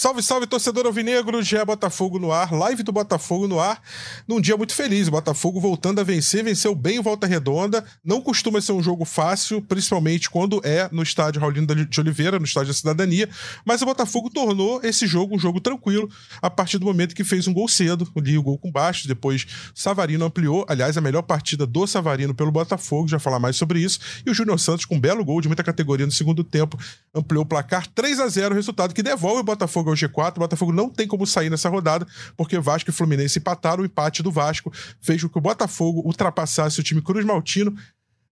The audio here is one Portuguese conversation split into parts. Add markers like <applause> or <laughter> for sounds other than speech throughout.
Salve, salve, torcedor alvinegro, Gé Botafogo no ar, live do Botafogo no ar, num dia muito feliz, o Botafogo voltando a vencer, venceu bem o Volta Redonda, não costuma ser um jogo fácil, principalmente quando é no estádio Raulino de Oliveira, no estádio da Cidadania, mas o Botafogo tornou esse jogo um jogo tranquilo, a partir do momento que fez um gol cedo, ali o gol com baixo, depois Savarino ampliou, aliás, a melhor partida do Savarino pelo Botafogo, já falar mais sobre isso, e o Júnior Santos com um belo gol de muita categoria no segundo tempo, ampliou o placar 3 a 0 resultado que devolve o Botafogo ao G4. O Botafogo não tem como sair nessa rodada, porque Vasco e Fluminense empataram. O empate do Vasco fez com que o Botafogo ultrapassasse o time Cruz Maltino.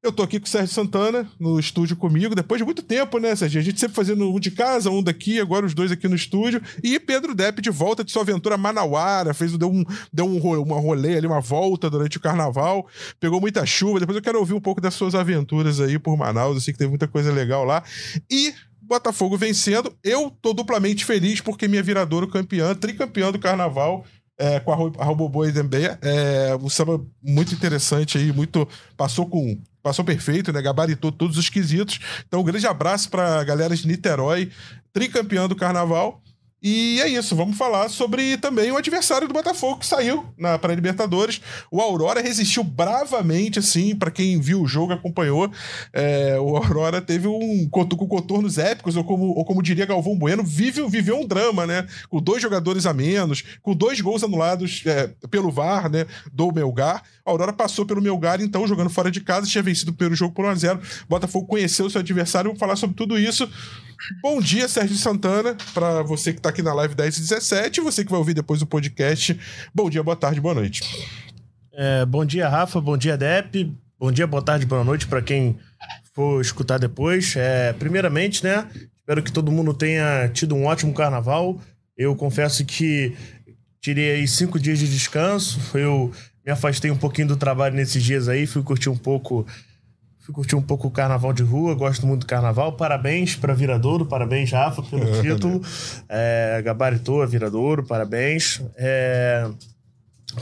Eu tô aqui com o Sérgio Santana no estúdio comigo, depois de muito tempo, né, Sérgio? A gente sempre fazendo um de casa, um daqui, agora os dois aqui no estúdio. E Pedro Depp de volta de sua aventura manauara, fez, deu, um, deu um, uma rolê ali, uma volta durante o carnaval, pegou muita chuva. Depois eu quero ouvir um pouco das suas aventuras aí por Manaus, sei que teve muita coisa legal lá. E Botafogo vencendo. Eu tô duplamente feliz porque minha viradouro campeã, tricampeã do carnaval, é, com a, a Robobô e Dembeia. É, um samba muito interessante aí, muito. Passou com. Passou perfeito, né? Gabaritou todos os quesitos. Então, um grande abraço pra galera de Niterói, tricampeã do carnaval. E é isso, vamos falar sobre também o adversário do Botafogo que saiu na para Libertadores. O Aurora resistiu bravamente, assim, para quem viu o jogo acompanhou. É, o Aurora teve um com contornos épicos, ou como, ou como diria Galvão Bueno, vive, viveu um drama, né? Com dois jogadores a menos, com dois gols anulados é, pelo VAR, né? Do Melgar. A Aurora passou pelo Melgar, então, jogando fora de casa, tinha vencido o primeiro jogo por 1x0. Botafogo conheceu seu adversário. Vamos falar sobre tudo isso. Bom dia, Sérgio Santana, para você que está aqui na live 10 e 17 e você que vai ouvir depois o podcast. Bom dia, boa tarde, boa noite. É, bom dia, Rafa, bom dia, Dep. Bom dia, boa tarde, boa noite para quem for escutar depois. É, primeiramente, né, espero que todo mundo tenha tido um ótimo carnaval. Eu confesso que tirei aí cinco dias de descanso. Eu me afastei um pouquinho do trabalho nesses dias aí, fui curtir um pouco Fui curtir um pouco o carnaval de rua, gosto muito do carnaval. Parabéns para Viradouro, parabéns, Rafa, pelo <laughs> título. É, gabaritou a Viradouro, parabéns. É,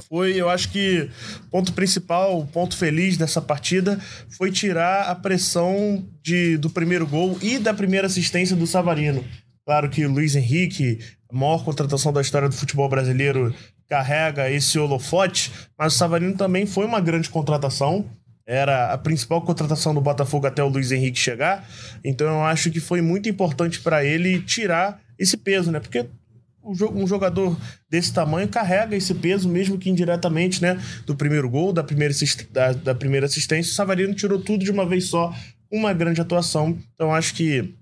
foi, eu acho que o ponto principal, o ponto feliz dessa partida foi tirar a pressão de, do primeiro gol e da primeira assistência do Savarino. Claro que o Luiz Henrique, a maior contratação da história do futebol brasileiro, carrega esse holofote, mas o Savarino também foi uma grande contratação era a principal contratação do Botafogo até o Luiz Henrique chegar. Então eu acho que foi muito importante para ele tirar esse peso, né? Porque um jogador desse tamanho carrega esse peso, mesmo que indiretamente, né? Do primeiro gol, da primeira, da, da primeira assistência. O Savarino tirou tudo de uma vez só, uma grande atuação. Então acho que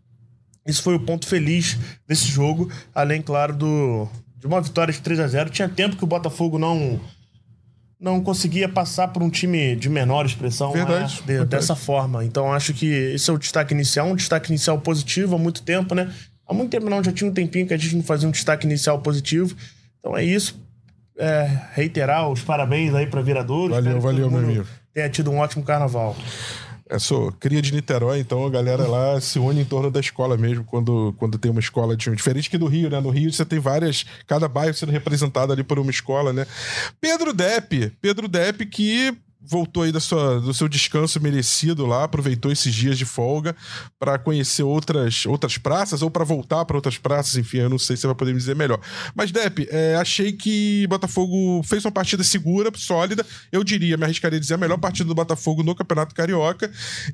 isso foi o ponto feliz desse jogo, além, claro, do, de uma vitória de 3 a 0 Tinha tempo que o Botafogo não não conseguia passar por um time de menor expressão né, verdade, né? de, verdade. dessa forma. Então acho que esse é o destaque inicial, um destaque inicial positivo há muito tempo, né? Há muito tempo não, já tinha um tempinho que a gente não fazia um destaque inicial positivo. Então é isso. É, reiterar os parabéns aí para Viradouro. Valeu, valeu, meu amigo. Tenha tido um ótimo carnaval. Eu sou cria de Niterói, então a galera lá se une em torno da escola mesmo, quando, quando tem uma escola de, diferente que do Rio, né? No Rio você tem várias, cada bairro sendo representado ali por uma escola, né? Pedro Depp, Pedro Depp que voltou aí da sua, do seu descanso merecido lá, aproveitou esses dias de folga para conhecer outras, outras praças ou para voltar para outras praças, enfim, eu não sei se você vai poder me dizer melhor. Mas, Depp, é, achei que Botafogo fez uma partida segura, sólida, eu diria, me arriscaria a dizer, a melhor partida do Botafogo no Campeonato Carioca.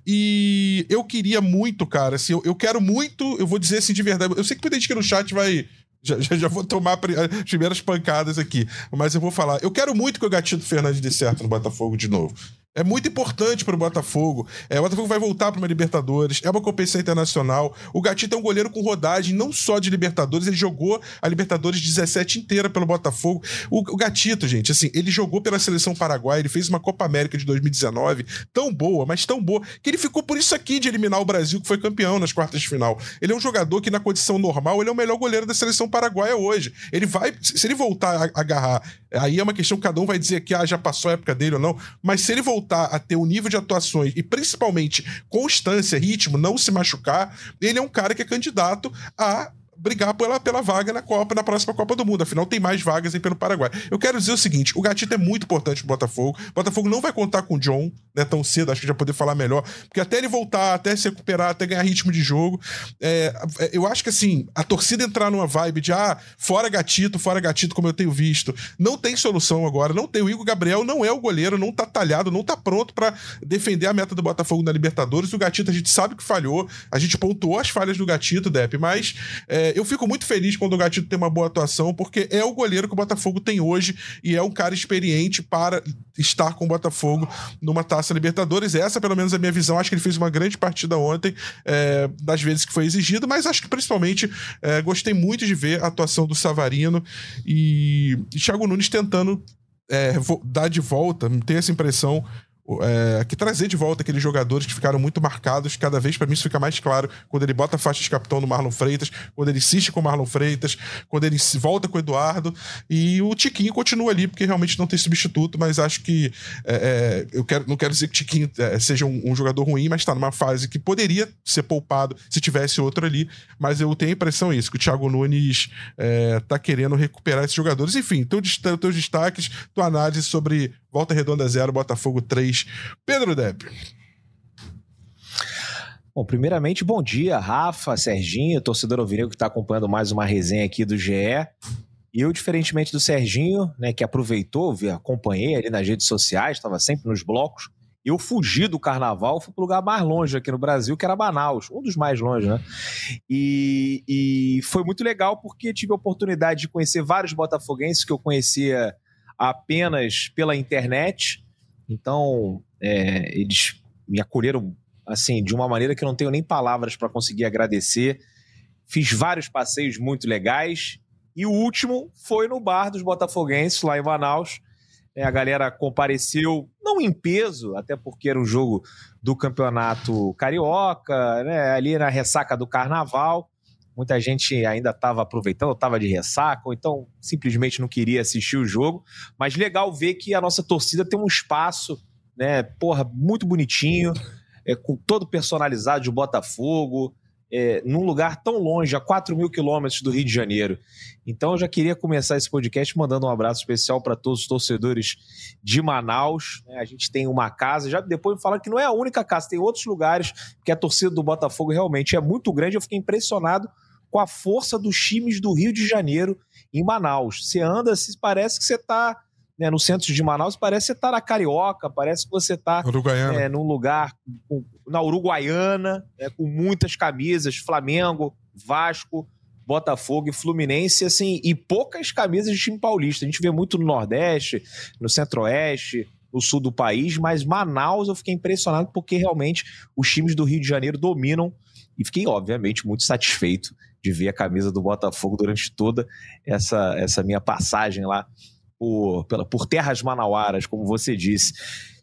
E eu queria muito, cara, assim, eu, eu quero muito, eu vou dizer assim de verdade, eu sei que muita gente aqui no chat vai já, já, já, vou tomar as primeiras pancadas aqui. Mas eu vou falar. Eu quero muito que o Gatito Fernandes dê certo no Botafogo de novo. É muito importante para o Botafogo. É, o Botafogo vai voltar para uma Libertadores, é uma competição internacional. O Gatito é um goleiro com rodagem, não só de Libertadores, ele jogou a Libertadores 17 inteira pelo Botafogo. O, o Gatito, gente, assim, ele jogou pela seleção paraguaia, ele fez uma Copa América de 2019 tão boa, mas tão boa, que ele ficou por isso aqui de eliminar o Brasil, que foi campeão nas quartas de final. Ele é um jogador que, na condição normal, ele é o melhor goleiro da seleção paraguaia hoje. Ele vai, se ele voltar a agarrar, aí é uma questão que cada um vai dizer que ah, já passou a época dele ou não, mas se ele voltar a ter o um nível de atuações e principalmente constância, ritmo, não se machucar, ele é um cara que é candidato a brigar pela, pela vaga na Copa, na próxima Copa do Mundo. Afinal, tem mais vagas aí pelo Paraguai. Eu quero dizer o seguinte: o Gatito é muito importante pro Botafogo. O Botafogo não vai contar com o John, né, tão cedo, acho que já poder falar melhor. Porque até ele voltar, até se recuperar, até ganhar ritmo de jogo. É, é, eu acho que assim, a torcida entrar numa vibe de ah, fora gatito, fora gatito, como eu tenho visto, não tem solução agora. Não tem. O Igor Gabriel não é o goleiro, não tá talhado, não tá pronto para defender a meta do Botafogo na Libertadores. O gatito a gente sabe que falhou, a gente pontuou as falhas do gatito, Depp, mas é, eu fico muito feliz quando o gatito tem uma boa atuação, porque é o goleiro que o Botafogo tem hoje e é um cara experiente para estar com o Botafogo numa taça Libertadores. Essa, pelo menos, é a minha visão. Acho que ele fez uma grande partida ontem, é, das vezes que foi exigido, mas acho que principalmente é, gostei muito de ver a atuação do Savarino e, e Thiago Nunes tentando é, dar de volta, ter essa impressão é, que trazer de volta aqueles jogadores que ficaram muito marcados. Cada vez, para mim, isso fica mais claro quando ele bota a faixa de capitão no Marlon Freitas, quando ele insiste com o Marlon Freitas, quando ele volta com o Eduardo. E o Tiquinho continua ali, porque realmente não tem substituto, mas acho que. É, é eu quero, não quero dizer que o Tiquinho é, seja um, um, jogador ruim, mas está numa fase que poderia ser poupado se tivesse outro ali. Mas eu tenho a impressão isso, que o Thiago Nunes está é, querendo recuperar esses jogadores. Enfim, teus, teus destaques, tua análise sobre Volta Redonda 0, Botafogo 3. Pedro Depp. Bom, primeiramente, bom dia, Rafa, Serginho, torcedor ouvindo que está acompanhando mais uma resenha aqui do GE. Eu, diferentemente do Serginho, né, que aproveitou, vi, acompanhei ali nas redes sociais, estava sempre nos blocos, eu fugi do carnaval, fui para o lugar mais longe aqui no Brasil, que era Manaus, um dos mais longe, né? E, e foi muito legal porque tive a oportunidade de conhecer vários botafoguenses que eu conhecia apenas pela internet. Então, é, eles me acolheram assim de uma maneira que eu não tenho nem palavras para conseguir agradecer. Fiz vários passeios muito legais e o último foi no bar dos Botafoguenses lá em Manaus. É, a galera compareceu, não em peso, até porque era um jogo do campeonato carioca, né, ali na ressaca do carnaval, Muita gente ainda estava aproveitando, estava de ressaca, ou então simplesmente não queria assistir o jogo. Mas legal ver que a nossa torcida tem um espaço, né? Porra, muito bonitinho, é, com todo personalizado de Botafogo, é, num lugar tão longe, a 4 mil quilômetros do Rio de Janeiro. Então eu já queria começar esse podcast mandando um abraço especial para todos os torcedores de Manaus. Né? A gente tem uma casa, já depois falaram que não é a única casa, tem outros lugares que a torcida do Botafogo realmente é muito grande. Eu fiquei impressionado com a força dos times do Rio de Janeiro em Manaus. Você anda, se parece que você está né, no centro de Manaus, parece que você está na Carioca, parece que você está é, num lugar com, na Uruguaiana, né, com muitas camisas, Flamengo, Vasco, Botafogo e Fluminense, assim, e poucas camisas de time paulista. A gente vê muito no Nordeste, no Centro-Oeste, no sul do país, mas Manaus eu fiquei impressionado porque realmente os times do Rio de Janeiro dominam e fiquei, obviamente, muito satisfeito de ver a camisa do Botafogo durante toda essa, essa minha passagem lá por, pela, por terras manauaras, como você disse.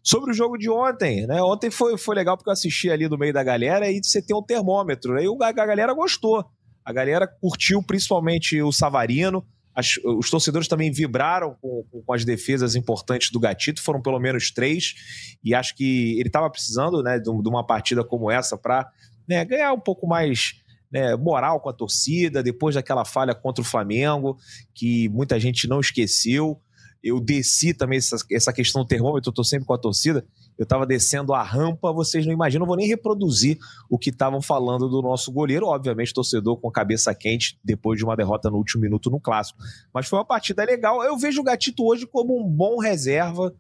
Sobre o jogo de ontem, né? Ontem foi, foi legal porque eu assisti ali no meio da galera e você tem um termômetro, né? A, a galera gostou. A galera curtiu principalmente o Savarino. As, os torcedores também vibraram com, com, as defesas importantes do Gatito, foram pelo menos três, e acho que ele estava precisando né, de, de, uma partida como essa para né, ganhar um pouco mais né, moral com a torcida, depois daquela falha contra o Flamengo, que muita gente não esqueceu. Eu desci também essa, essa questão do termômetro, eu estou sempre com a torcida. Eu estava descendo a rampa, vocês não imaginam, não vou nem reproduzir o que estavam falando do nosso goleiro. Obviamente, torcedor com a cabeça quente depois de uma derrota no último minuto no clássico. Mas foi uma partida legal. Eu vejo o Gatito hoje como um bom reserva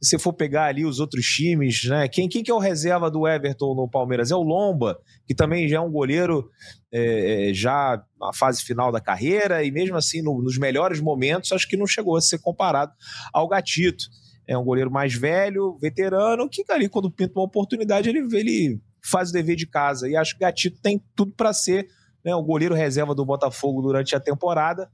se você for pegar ali os outros times, né? Quem, quem que é o reserva do Everton no Palmeiras? É o Lomba, que também já é um goleiro é, é, já na fase final da carreira, e mesmo assim, no, nos melhores momentos, acho que não chegou a ser comparado ao Gatito. É um goleiro mais velho, veterano, que ali, quando pinta uma oportunidade, ele, ele faz o dever de casa. E acho que o Gatito tem tudo para ser né, o goleiro reserva do Botafogo durante a temporada.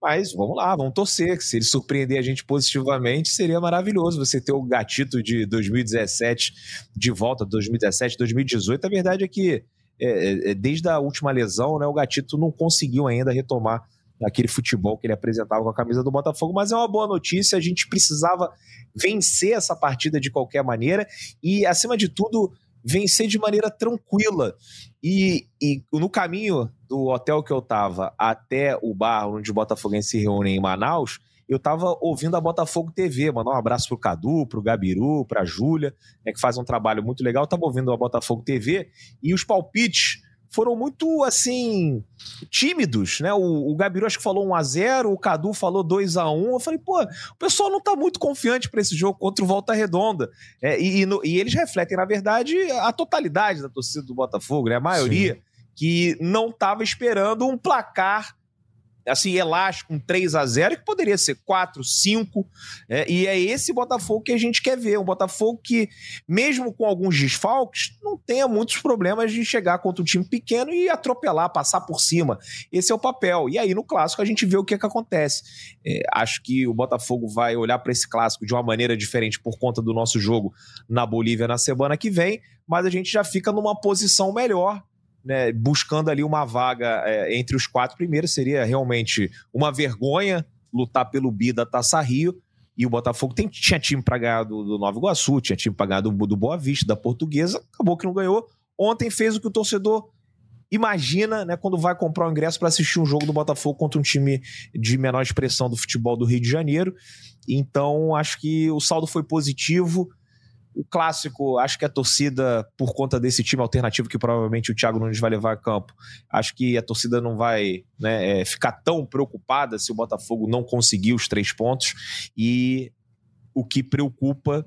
Mas vamos lá, vamos torcer. Se ele surpreender a gente positivamente, seria maravilhoso você ter o gatito de 2017 de volta, 2017, 2018. A verdade é que é, é, desde a última lesão, né, o gatito não conseguiu ainda retomar aquele futebol que ele apresentava com a camisa do Botafogo, mas é uma boa notícia. A gente precisava vencer essa partida de qualquer maneira e, acima de tudo, vencer de maneira tranquila. E, e no caminho do hotel que eu tava até o bar onde o Botafoguense se reúne em Manaus, eu tava ouvindo a Botafogo TV, mandar um abraço pro Cadu, pro Gabiru, pra Júlia, né, que faz um trabalho muito legal. Eu tava ouvindo a Botafogo TV e os palpites foram muito, assim, tímidos, né? O, o Gabiru acho que falou 1 a 0 o Cadu falou 2 a 1 Eu falei, pô, o pessoal não tá muito confiante para esse jogo contra o Volta Redonda. É, e, e, no, e, eles refletem, na verdade, a totalidade da torcida do Botafogo, né? A maioria Sim. Que não tava esperando um placar assim, elástico, um 3 a 0 que poderia ser 4, 5. É, e é esse Botafogo que a gente quer ver. Um Botafogo que, mesmo com alguns desfalques, não tenha muitos problemas de chegar contra um time pequeno e atropelar, passar por cima. Esse é o papel. E aí, no clássico, a gente vê o que, é que acontece. É, acho que o Botafogo vai olhar para esse clássico de uma maneira diferente por conta do nosso jogo na Bolívia na semana que vem, mas a gente já fica numa posição melhor né, buscando ali uma vaga é, entre os quatro primeiros. Seria realmente uma vergonha lutar pelo bi da Taça Rio. E o Botafogo tem, tinha time para ganhar do, do Nova Iguaçu, tinha time para ganhar do, do Boa Vista, da Portuguesa, acabou que não ganhou. Ontem fez o que o torcedor imagina, né, quando vai comprar o ingresso para assistir um jogo do Botafogo contra um time de menor expressão do futebol do Rio de Janeiro. Então, acho que o saldo foi positivo. O clássico, acho que a torcida, por conta desse time alternativo que provavelmente o Thiago Nunes vai levar a campo, acho que a torcida não vai né, é, ficar tão preocupada se o Botafogo não conseguir os três pontos. E o que preocupa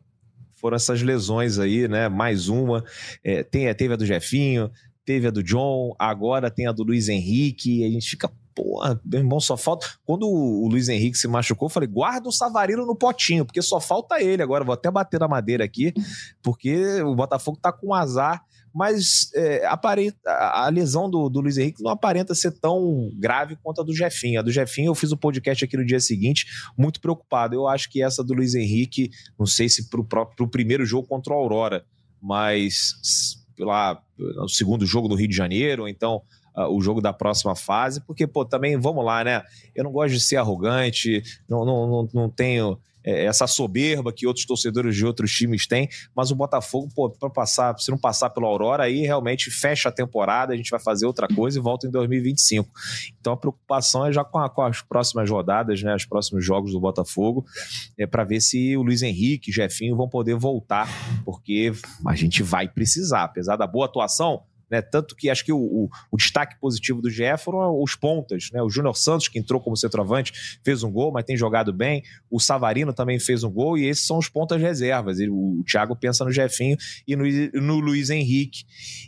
foram essas lesões aí, né? Mais uma. É, tem, teve a do Jefinho, teve a do John, agora tem a do Luiz Henrique. a gente fica porra, meu irmão, só falta. Quando o Luiz Henrique se machucou, eu falei, guarda o Savarino no potinho, porque só falta ele agora. Vou até bater na madeira aqui, porque o Botafogo tá com azar. Mas é, aparenta, a lesão do, do Luiz Henrique não aparenta ser tão grave quanto a do Jefinho. A do Jefinho, eu fiz o podcast aqui no dia seguinte, muito preocupado. Eu acho que essa do Luiz Henrique, não sei se pro, pro primeiro jogo contra o Aurora, mas lá no segundo jogo do Rio de Janeiro, ou então uh, o jogo da próxima fase, porque, pô, também, vamos lá, né? Eu não gosto de ser arrogante, não, não, não, não tenho é, essa soberba que outros torcedores de outros times têm, mas o Botafogo, pô, para passar, se não passar pela Aurora, aí realmente fecha a temporada, a gente vai fazer outra coisa e volta em 2025. Então a preocupação é já com, a, com as próximas rodadas, né, os próximos jogos do Botafogo, é para ver se o Luiz Henrique, Jefinho vão poder voltar, porque a gente vai precisar, apesar da boa atuação, né? Tanto que acho que o, o, o, destaque positivo do GE foram os pontas, né? O Júnior Santos, que entrou como centroavante, fez um gol, mas tem jogado bem. O Savarino também fez um gol, e esses são os pontas reservas. E o, Thiago pensa no Jefinho e no, no Luiz Henrique.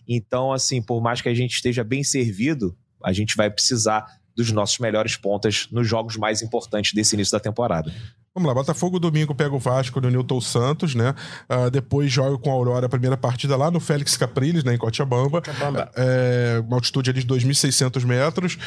Então, assim, por mais que a gente esteja bem servido, a gente vai precisar dos nossos melhores pontas nos jogos mais importantes desse início da temporada. Vamos lá, Botafogo domingo pega o Vasco no Newton Santos, né? Uh, depois joga com a Aurora a primeira partida lá no Félix Capriles, né, em Cochabamba. Cochabamba. É, uma altitude ali de 2.600 metros.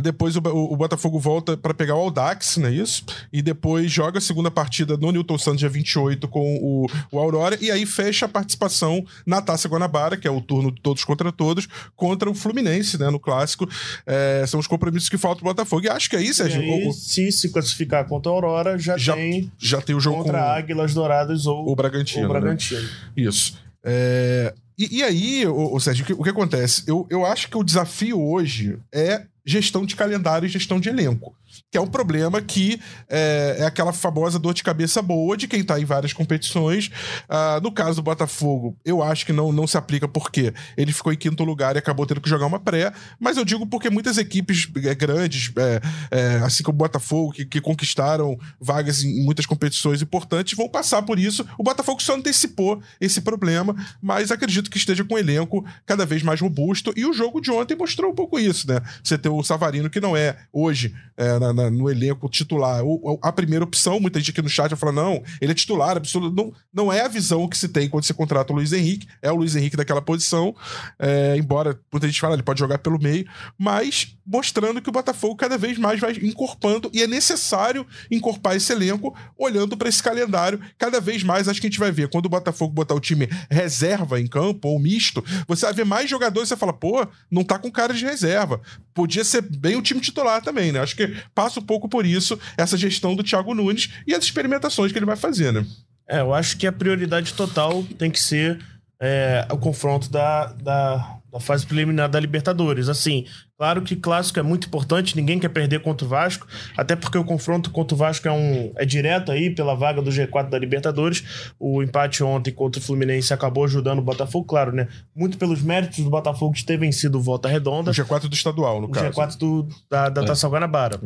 Depois o, o Botafogo volta para pegar o Audax, não é isso? E depois joga a segunda partida no Newton Santos, dia 28, com o, o Aurora. E aí fecha a participação na Taça Guanabara, que é o turno de todos contra todos, contra o Fluminense, né, no clássico. É, são os compromissos que faltam o Botafogo. E acho que é isso, Sérgio. E aí, se se classificar contra a Aurora, já, já tem, já tem o jogo contra com Águilas Douradas ou o Bragantino. O Bragantino. Né? Isso. É, e, e, aí, o, o Sérgio, o que, o que acontece? Eu, eu acho que o desafio hoje é gestão de calendário e gestão de elenco que é um problema que é, é, aquela famosa dor de cabeça boa de quem tá em várias competições. Uh, no caso do Botafogo, eu acho que não, não se aplica porque ele ficou em quinto lugar e acabou tendo que jogar uma pré, mas eu digo porque muitas equipes é, grandes, é, é, assim como o Botafogo, que, que, conquistaram vagas em muitas competições importantes, vão passar por isso. O Botafogo só antecipou esse problema, mas acredito que esteja com um elenco cada vez mais robusto e o jogo de ontem mostrou um pouco isso, né? Você tem o Savarino, que não é hoje é, na, na, no elenco titular. O, a primeira opção, muita gente aqui no chat vai falar: não, ele é titular, absoluto. Não, não é a visão que se tem quando você contrata o Luiz Henrique. É o Luiz Henrique daquela posição. É, embora muita gente fala, ele pode jogar pelo meio, mas mostrando que o Botafogo cada vez mais vai encorpando e é necessário encorpar esse elenco olhando para esse calendário. Cada vez mais acho que a gente vai ver quando o Botafogo botar o time reserva em campo ou misto, você vai ver mais jogadores e você fala, pô, não tá com cara de reserva. Podia ser bem o time titular também, né? Acho que passa um pouco por isso, essa gestão do Thiago Nunes e as experimentações que ele vai fazer, né? É, eu acho que a prioridade total tem que ser é, o confronto da, da, da fase preliminar da Libertadores. Assim, claro que clássico é muito importante, ninguém quer perder contra o Vasco, até porque o confronto contra o Vasco é, um, é direto aí pela vaga do G4 da Libertadores. O empate ontem contra o Fluminense acabou ajudando o Botafogo, claro, né? Muito pelos méritos do Botafogo de ter vencido Volta Redonda. O G4 do estadual, no o caso. O G4 do, da, da é. Taça Guanabara.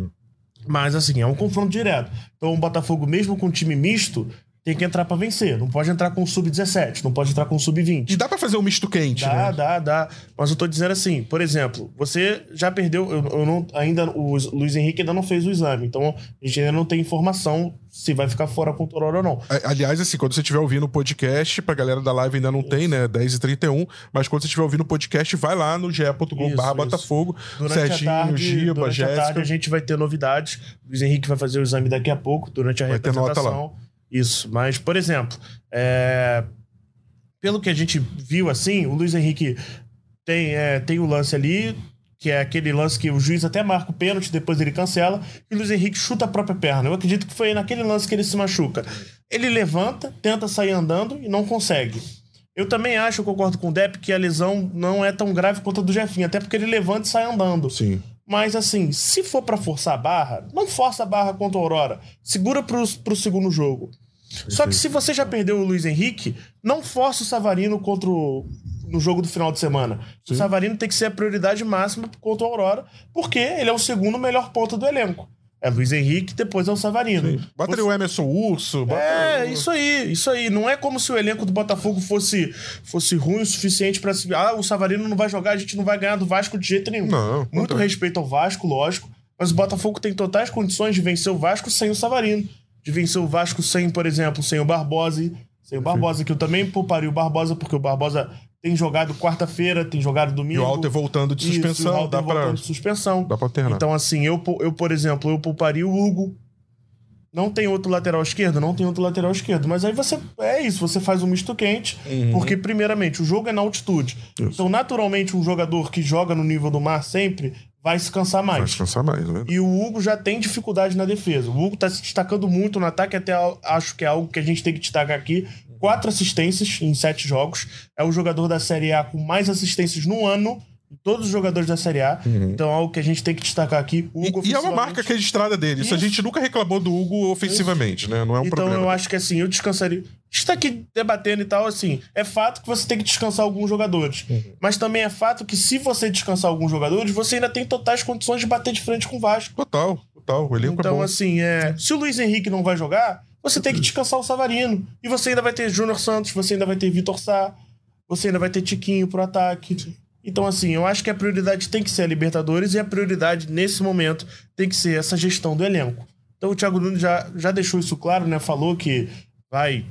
Mas, assim, é um confronto direto. Então, o Botafogo, mesmo com um time misto, tem que entrar para vencer. Não pode entrar com sub-17, não pode entrar com sub-20. E dá para fazer um misto quente, dá, né? Dá, dá, Mas eu tô dizendo assim, por exemplo, você já perdeu, eu, eu, não, ainda o Luiz Henrique ainda não fez o exame, então a gente ainda não tem informação se vai ficar fora com o Tororo ou não. Aliás, assim, quando você estiver ouvindo o podcast, pra galera da live ainda não tem, né, 10h31, mas quando você estiver ouvindo o podcast, vai lá no barra Botafogo, Serginho, a tarde, Giba, durante Jéssica. a tarde a gente vai ter novidades, o Luiz Henrique vai fazer o exame daqui a pouco, durante a vai representação. Ter nota lá. Isso, mas, por exemplo, é... pelo que a gente viu assim, o Luiz Henrique tem, é, tem o lance ali, que é aquele lance que o juiz até marca o pênalti, depois ele cancela, e o Luiz Henrique chuta a própria perna. Eu acredito que foi naquele lance que ele se machuca. Ele levanta, tenta sair andando e não consegue. Eu também acho, eu concordo com o Depp, que a lesão não é tão grave quanto a do Jefinho, até porque ele levanta e sai andando. Sim. Mas assim, se for para forçar a barra, não força a barra contra a Aurora. Segura pro, pro segundo jogo. Só que se você já perdeu o Luiz Henrique, não força o Savarino contra o, no jogo do final de semana. Sim. O Savarino tem que ser a prioridade máxima contra o Aurora, porque ele é o segundo melhor ponto do elenco. É Luiz Henrique, depois é o Savarino. Sim. Bota Você... o Emerson Urso. Bota... É, isso aí, isso aí. Não é como se o elenco do Botafogo fosse, fosse ruim o suficiente para se. Ah, o Savarino não vai jogar, a gente não vai ganhar do Vasco de jeito nenhum. Não. Muito respeito ao Vasco, lógico. Mas o Botafogo tem totais condições de vencer o Vasco sem o Savarino. De vencer o Vasco sem, por exemplo, sem o Barbosa. Sem o Barbosa, que eu também pouparia o Barbosa, porque o Barbosa tem jogado quarta-feira, tem jogado domingo. E o Alter voltando de suspensão. Isso, o dá pra... de suspensão. Dá pra alternar. Então, assim, eu, eu, por exemplo, eu pouparia o Hugo. Não tem outro lateral esquerdo? Não tem outro lateral esquerdo. Mas aí você. É isso, você faz um misto quente. Uhum. Porque, primeiramente, o jogo é na altitude. Isso. Então, naturalmente, um jogador que joga no nível do mar sempre vai se cansar mais. Vai se cansar mais, né? E o Hugo já tem dificuldade na defesa. O Hugo tá se destacando muito no ataque, até acho que é algo que a gente tem que destacar aqui quatro assistências em sete jogos. É o jogador da Série A com mais assistências no ano. Todos os jogadores da Série A. Uhum. Então, algo que a gente tem que destacar aqui. O Hugo e, e é uma marca registrada dele. Isso. Isso, a gente nunca reclamou do Hugo ofensivamente, Isso. né? Não é um então, problema. Então, eu acho que assim, eu descansaria. A gente tá aqui debatendo e tal, assim. É fato que você tem que descansar alguns jogadores. Uhum. Mas também é fato que se você descansar alguns jogadores, você ainda tem totais condições de bater de frente com o Vasco. Total, total. O elenco então, é bom. assim, é... se o Luiz Henrique não vai jogar, você tem que descansar o Savarino. E você ainda vai ter Júnior Santos, você ainda vai ter Vitor Sá, você ainda vai ter Tiquinho pro ataque. Então, assim, eu acho que a prioridade tem que ser a Libertadores e a prioridade, nesse momento, tem que ser essa gestão do elenco. Então, o Thiago Nunes já, já deixou isso claro, né? Falou que vai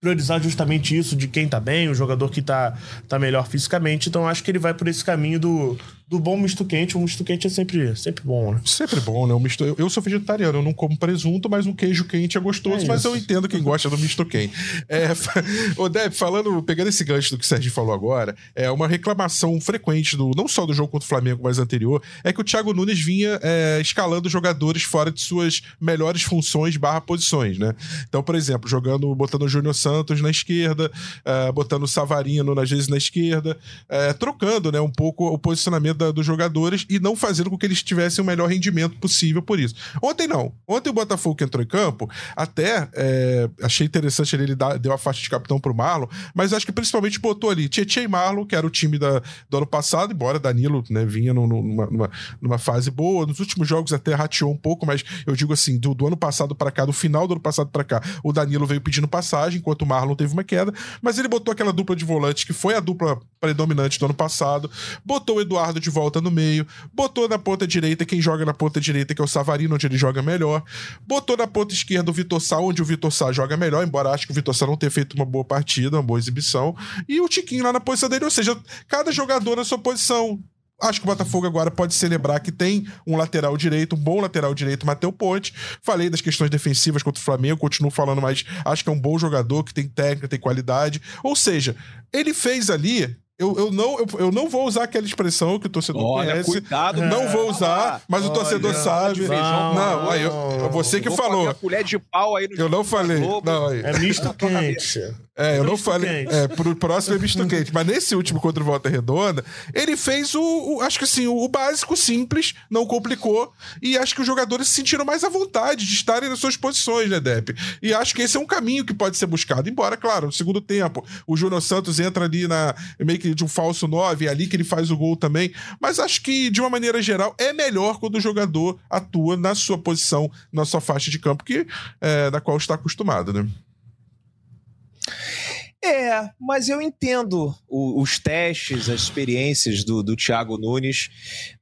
priorizar justamente isso de quem tá bem, o jogador que tá, tá melhor fisicamente. Então, acho que ele vai por esse caminho do, do bom misto quente. O misto quente é sempre, sempre bom, né? Sempre bom, né? O misto... Eu sou vegetariano, eu não como presunto, mas um queijo quente é gostoso, é mas eu entendo quem gosta do misto quente. É, <laughs> o Deb, falando, pegando esse gancho do que o Serginho falou agora, é uma reclamação frequente, do, não só do jogo contra o Flamengo, mas anterior, é que o Thiago Nunes vinha é, escalando jogadores fora de suas melhores funções barra posições, né? Então, por exemplo, jogando, botando o Júnior Santos na esquerda, é, botando o Savarino, às vezes, na esquerda, é, trocando né, um pouco o posicionamento da, dos jogadores e não fazendo com que eles tivessem o melhor rendimento possível por isso. Ontem não. Ontem o Botafogo que entrou em campo, até é, achei interessante ele, ele deu a faixa de capitão pro Marlon, mas acho que principalmente botou ali Tietchan e Marlon, que era o time da, do ano passado, embora Danilo né, vinha no, numa, numa, numa, fase boa. Nos últimos jogos até rateou um pouco, mas eu digo assim, do, do ano passado para cá, do final do ano passado para cá, o Danilo veio pedindo passagem, enquanto o Marlon teve uma queda, mas ele botou aquela dupla de volantes que foi a dupla predominante do ano passado, botou o Eduardo de volta no meio, botou na ponta direita quem joga na ponta direita, que é o Savarino, onde ele joga melhor, botou na ponta esquerda o Vitor Sá, onde o Vitor Sá joga melhor, embora acho que o Vitor Sá não tenha feito uma boa partida, uma boa exibição, e o Tiquinho lá na posição dele, ou seja, cada jogador na sua posição. Acho que o Botafogo agora pode celebrar que tem um lateral direito, um bom lateral direito, Matheus Ponte. Falei das questões defensivas contra o Flamengo, continuo falando, mas acho que é um bom jogador, que tem técnica, tem qualidade. Ou seja, ele fez ali eu, eu, não, eu, eu não vou usar aquela expressão que o torcedor Olha, conhece. Cuidado, não vou usar, mas Olha, o torcedor sabe. Não, não, aí, eu, você que falou. colher de pau aí no eu não falei. Não, aí. É misto <laughs> quente. É, eu não falei. É, pro próximo é misto quente. Mas nesse último contra o Volta Redonda, ele fez o, o, Acho que assim, o, básico simples, não complicou. E acho que os jogadores se sentiram mais à vontade de estarem nas suas posições, né, Depp? E acho que esse é um caminho que pode ser buscado. Embora, claro, no segundo tempo, o Júnior Santos entra ali na. meio que de um falso 9, é ali que ele faz o gol também. Mas acho que, de uma maneira geral, é melhor quando o jogador atua na sua posição, na sua faixa de campo, que, é, da qual está acostumado, né? É, mas eu entendo o, os testes, as experiências do, do Thiago Nunes.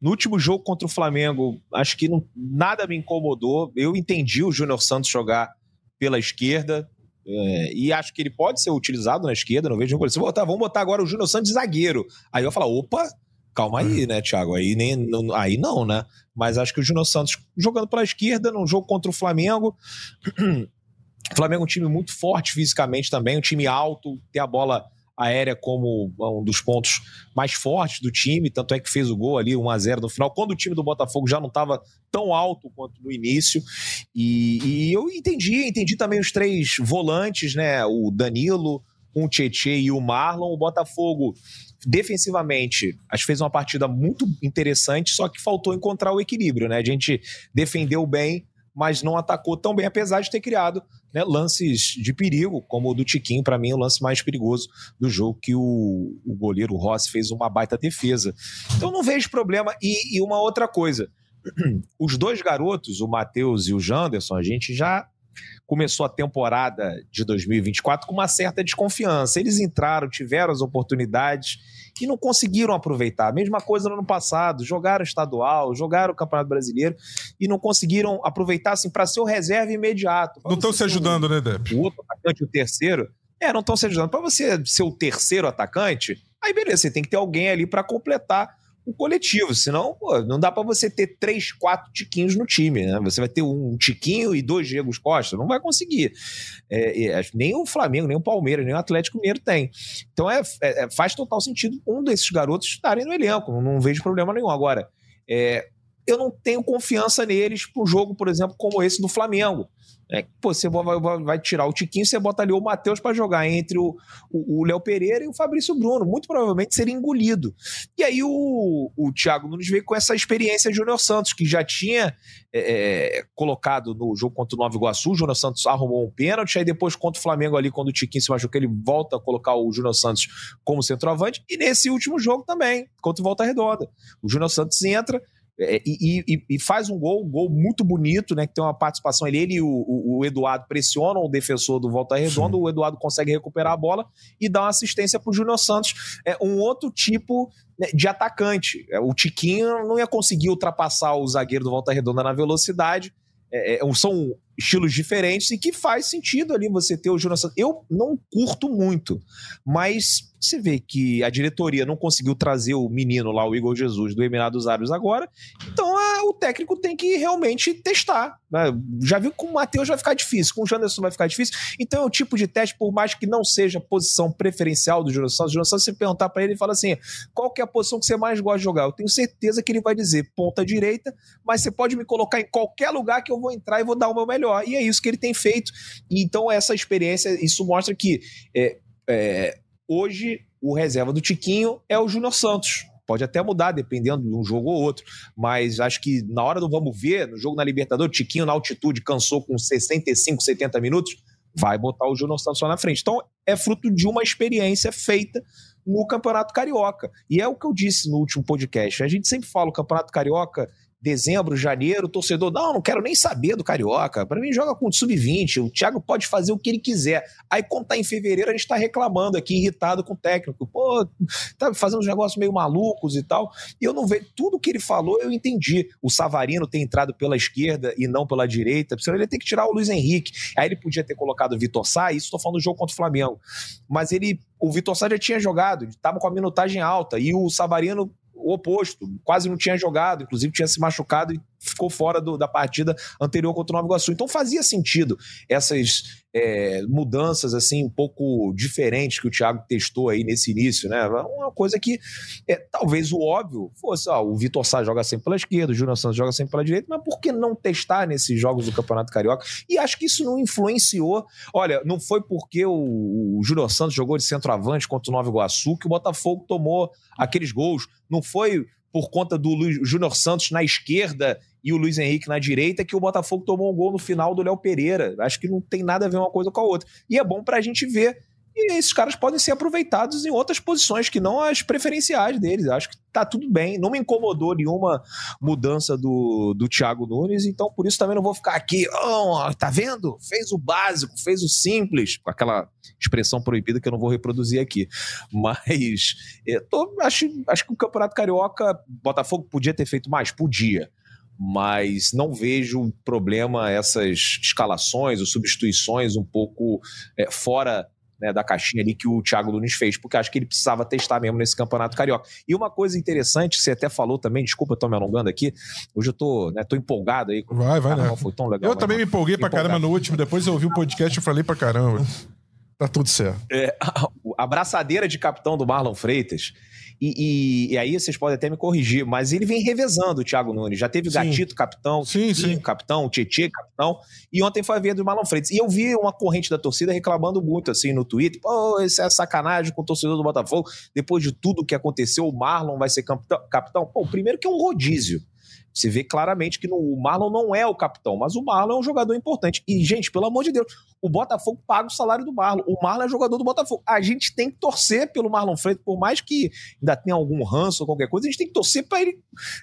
No último jogo contra o Flamengo, acho que não, nada me incomodou. Eu entendi o Júnior Santos jogar pela esquerda. É, e acho que ele pode ser utilizado na esquerda, não vejo Se botar, vamos botar agora o Júnior Santos de zagueiro. Aí eu falo, opa, calma aí, né, Thiago? Aí, nem, não, aí não, né? Mas acho que o Júnior Santos jogando pela esquerda, num jogo contra o Flamengo, <clears throat> O Flamengo é um time muito forte fisicamente também, um time alto, tem a bola aérea como um dos pontos mais fortes do time, tanto é que fez o gol ali 1 a 0 no final, quando o time do Botafogo já não estava tão alto quanto no início. E, e, eu entendi, entendi também os três volantes, né? O Danilo, o Tietê e o Marlon. O Botafogo defensivamente, acho que fez uma partida muito interessante, só que faltou encontrar o equilíbrio, né? A gente defendeu bem, mas não atacou tão bem, apesar de ter criado né, lances de perigo, como o do Tiquinho, para mim, o lance mais perigoso do jogo, que o, o goleiro Rossi fez uma baita defesa. Então não vejo problema. E, e uma outra coisa, <clears throat> os dois garotos, o Matheus e o Janderson, a gente já começou a temporada de 2024 com uma certa desconfiança. Eles entraram, tiveram as oportunidades e não conseguiram aproveitar. Mesma coisa no ano passado, jogaram estadual, jogaram o Campeonato Brasileiro e não conseguiram aproveitar assim para ser o reserva imediato. Não estão se ajudando, né, Depp? O outro atacante, o terceiro, é, não estão se ajudando. Para você ser o terceiro atacante, aí beleza, você tem que ter alguém ali para completar o coletivo, senão pô, não dá para você ter três, quatro tiquinhos no time, né? Você vai ter um tiquinho e dois Diego Costa, não vai conseguir. É, é, nem o Flamengo, nem o Palmeiras, nem o Atlético Mineiro tem. Então é, é, é faz total sentido um desses garotos estarem no elenco, não, não vejo problema nenhum. Agora, é, eu não tenho confiança neles para um jogo, por exemplo, como esse do Flamengo. É, pô, você vai, vai, tirar o Tiquinho, você bota ali o Matheus para jogar entre o, o, Léo Pereira e o Fabrício Bruno. Muito provavelmente seria engolido. E aí o, o Thiago Nunes veio com essa experiência Júnior Santos, que já tinha é, é, colocado no jogo contra o Nova Iguaçu. O Júnior Santos arrumou um pênalti, aí depois contra o Flamengo ali, quando o Tiquinho se machucou, ele volta a colocar o Júnior Santos como centroavante. E nesse último jogo também, contra o Volta Redonda. O Júnior Santos entra, é, e, e, e, faz um gol, um gol muito bonito, né? Que tem uma participação. Ele, ele e o, o, Eduardo pressionam o defensor do Volta Redonda, Sim. o Eduardo consegue recuperar a bola e dá uma assistência para o Júnior Santos. É um outro tipo né, de atacante. É, o Tiquinho não ia conseguir ultrapassar o zagueiro do Volta Redonda na velocidade. É, é, são estilos diferentes e que faz sentido ali você ter o Júnior Santos. Eu não curto muito, mas você vê que a diretoria não conseguiu trazer o menino lá, o Igor Jesus, do Emirados Árabes agora, então o técnico tem que realmente testar. Né? Já viu que com o Matheus vai ficar difícil, com o Janderson vai ficar difícil. Então é o tipo de teste, por mais que não seja a posição preferencial do Júnior Santos, o Júnior Santos, você perguntar para ele, ele fala assim: qual que é a posição que você mais gosta de jogar? Eu tenho certeza que ele vai dizer ponta direita, mas você pode me colocar em qualquer lugar que eu vou entrar e vou dar o meu melhor. E é isso que ele tem feito. Então, essa experiência, isso mostra que é, é, hoje o reserva do Tiquinho é o Júnior Santos. Pode até mudar, dependendo de um jogo ou outro. Mas acho que na hora do vamos ver, no jogo na Libertadores, Tiquinho na altitude cansou com 65, 70 minutos, vai botar o Júnior Santos na frente. Então, é fruto de uma experiência feita no Campeonato Carioca. E é o que eu disse no último podcast. A gente sempre fala o Campeonato Carioca dezembro, janeiro, o torcedor, não, não quero nem saber do Carioca. Para mim, joga com o sub-20. O Thiago pode fazer o que ele quiser. Aí, quando tá em fevereiro, a gente tá reclamando aqui, irritado com o técnico. Pô, tá fazendo uns negócios meio malucos e tal. E eu não vejo. Tudo que ele falou, eu entendi. O Savarino tem entrado pela esquerda e não pela direita. Senão ele ia ter que tirar o Luiz Henrique. Aí ele podia ter colocado o Vitor Sá, isso tô falando do jogo contra o Flamengo. Mas ele. O Vitor Sá já tinha jogado, estava com a minutagem alta. E o Savarino o oposto, quase não tinha jogado, inclusive tinha se machucado e ficou fora do, da partida anterior contra o Nova Iguaçu. Então fazia sentido essas é, mudanças assim um pouco diferentes que o Thiago testou aí nesse início, né? Uma coisa que é, talvez o óbvio fosse, ó, o Vitor Sá joga sempre pela esquerda, o Júnior Santos joga sempre pela direita, mas por que não testar nesses jogos do Campeonato Carioca? E acho que isso não influenciou. Olha, não foi porque o, o Júnior Santos jogou de centroavante contra o Nova Iguaçu que o Botafogo tomou aqueles gols. Não foi por conta do Júnior Santos na esquerda e o Luiz Henrique na direita, que o Botafogo tomou um gol no final do Léo Pereira. Acho que não tem nada a ver uma coisa com a outra. E é bom para a gente ver. E esses caras podem ser aproveitados em outras posições que não as preferenciais deles. Acho que tá tudo bem. Não me incomodou nenhuma mudança do, do Thiago Nunes, então por isso também não vou ficar aqui. Oh, tá vendo? Fez o básico, fez o simples, com aquela expressão proibida que eu não vou reproduzir aqui. Mas tô, acho, acho que o Campeonato Carioca, Botafogo podia ter feito mais? Podia mas não vejo problema essas escalações ou substituições um pouco é, fora né, da caixinha ali que o Thiago Nunes fez, porque acho que ele precisava testar mesmo nesse campeonato carioca. E uma coisa interessante, que você até falou também, desculpa, eu tô me alongando aqui, hoje eu tô, né, tô empolgado aí. Vai, vai, né? Foi tão legal. Eu também me empolguei pra empolgado. caramba no último, depois eu ouvi o podcast e falei pra caramba. Tá tudo certo. É, <laughs> a, a braçadeira de capitão do Marlon Freitas e, e, e, aí vocês podem até me corrigir, mas ele vem revezando o Thiago Nunes. Já teve o Gatito, capitão, sim, sim. capitão, Tietê, capitão. E ontem foi a vez do Marlon Freitas. E eu vi uma corrente da torcida reclamando muito assim no Twitter. Pô, isso é sacanagem com o torcedor do Botafogo. Depois de tudo que aconteceu, o Marlon vai ser capitão. capitão. Pô, primeiro que é um rodízio. Você vê claramente que no, o Marlon não é o capitão, mas o Marlon é um jogador importante. E, gente, pelo amor de Deus, o Botafogo paga o salário do Marlon. O Marlon é jogador do Botafogo. A gente tem que torcer pelo Marlon Freitas, por mais que ainda tenha algum ranço ou qualquer coisa, a gente tem que torcer para ele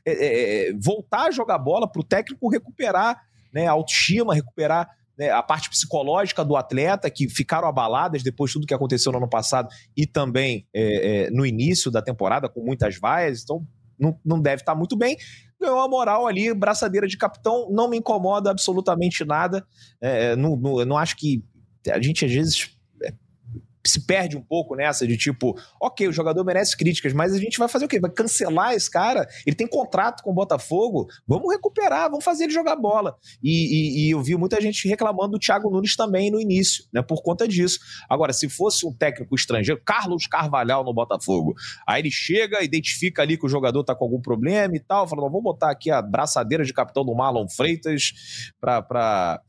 é, é, é voltar a jogar bola, para o técnico recuperar né, a autoestima, recuperar né, a parte psicológica do atleta, que ficaram abaladas depois de tudo que aconteceu no ano passado e também é, é, no início da temporada, com muitas vaias. Então, não, não deve estar muito bem ganhou a moral ali, braçadeira de capitão, não me incomoda absolutamente nada. É, não, não, não acho que a gente às vezes se perde um pouco nessa de tipo, ok, o jogador merece críticas, mas a gente vai fazer o quê? Vai cancelar esse cara? Ele tem contrato com o Botafogo? Vamos recuperar, vamos fazer ele jogar bola. E, e, e eu vi muita gente reclamando do Thiago Nunes também no início, né? Por conta disso. Agora, se fosse um técnico estrangeiro, Carlos Carvalhal no Botafogo, aí ele chega, identifica ali que o jogador tá com algum problema e tal, fala, vamos botar aqui a braçadeira de capitão do Marlon Freitas para. Pra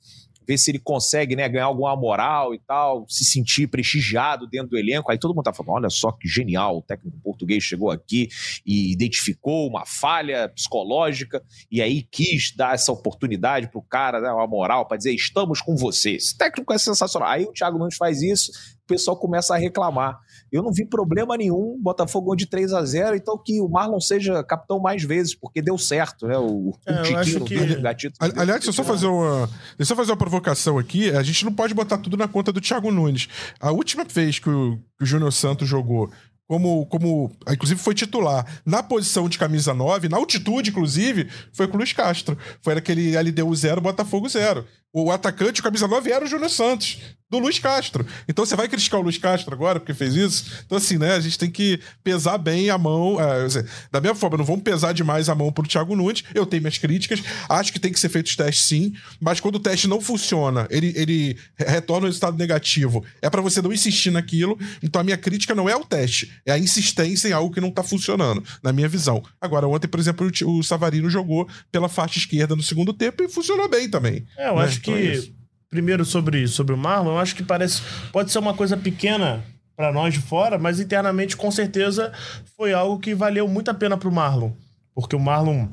ver se ele consegue né, ganhar alguma moral e tal, se sentir prestigiado dentro do elenco. Aí todo mundo tá falando: olha só que genial, o técnico português chegou aqui e identificou uma falha psicológica e aí quis dar essa oportunidade pro cara, né, uma moral, para dizer: estamos com você. Esse técnico é sensacional. Aí o Thiago Nunes faz isso, pessoal começa a reclamar. Eu não vi problema nenhum, Botafogo de 3 a 0 então que o Marlon seja capitão mais vezes, porque deu certo, né? O, é, o Tiquinho, que... o Gatito. Aliás, deixa eu só fazer uma, deixa eu fazer uma provocação aqui. A gente não pode botar tudo na conta do Thiago Nunes. A última vez que o, que o Júnior Santos jogou como, como inclusive foi titular na posição de camisa 9, na altitude, inclusive, foi com o Luiz Castro. Foi aquele LDU 0, Botafogo 0. O atacante, o camisa 9, era o Júnior Santos do Luiz Castro. Então você vai criticar o Luiz Castro agora porque fez isso? Então, assim, né? A gente tem que pesar bem a mão. É, da mesma forma, não vamos pesar demais a mão pro Thiago Nunes. Eu tenho minhas críticas. Acho que tem que ser feito os testes sim. Mas quando o teste não funciona, ele, ele retorna o resultado negativo. É para você não insistir naquilo. Então a minha crítica não é o teste, é a insistência em algo que não tá funcionando, na minha visão. Agora, ontem, por exemplo, o Savarino jogou pela faixa esquerda no segundo tempo e funcionou bem também. É, eu né? acho que. É primeiro sobre, sobre o Marlon, eu acho que parece. Pode ser uma coisa pequena para nós de fora, mas internamente, com certeza, foi algo que valeu muito a pena para o Marlon. Porque o Marlon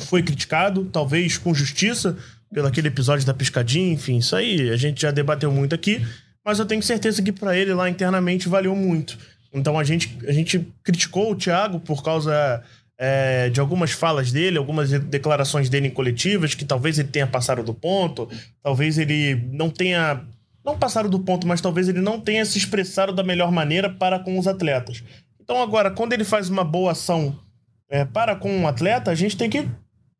foi criticado, talvez com justiça, pelo aquele episódio da piscadinha, enfim, isso aí a gente já debateu muito aqui, mas eu tenho certeza que para ele lá internamente valeu muito. Então a gente, a gente criticou o Thiago por causa é, de algumas falas dele, algumas declarações dele em coletivas, que talvez ele tenha passado do ponto, talvez ele não tenha. Não passado do ponto, mas talvez ele não tenha se expressado da melhor maneira para com os atletas. Então, agora, quando ele faz uma boa ação é, para com um atleta, a gente tem que,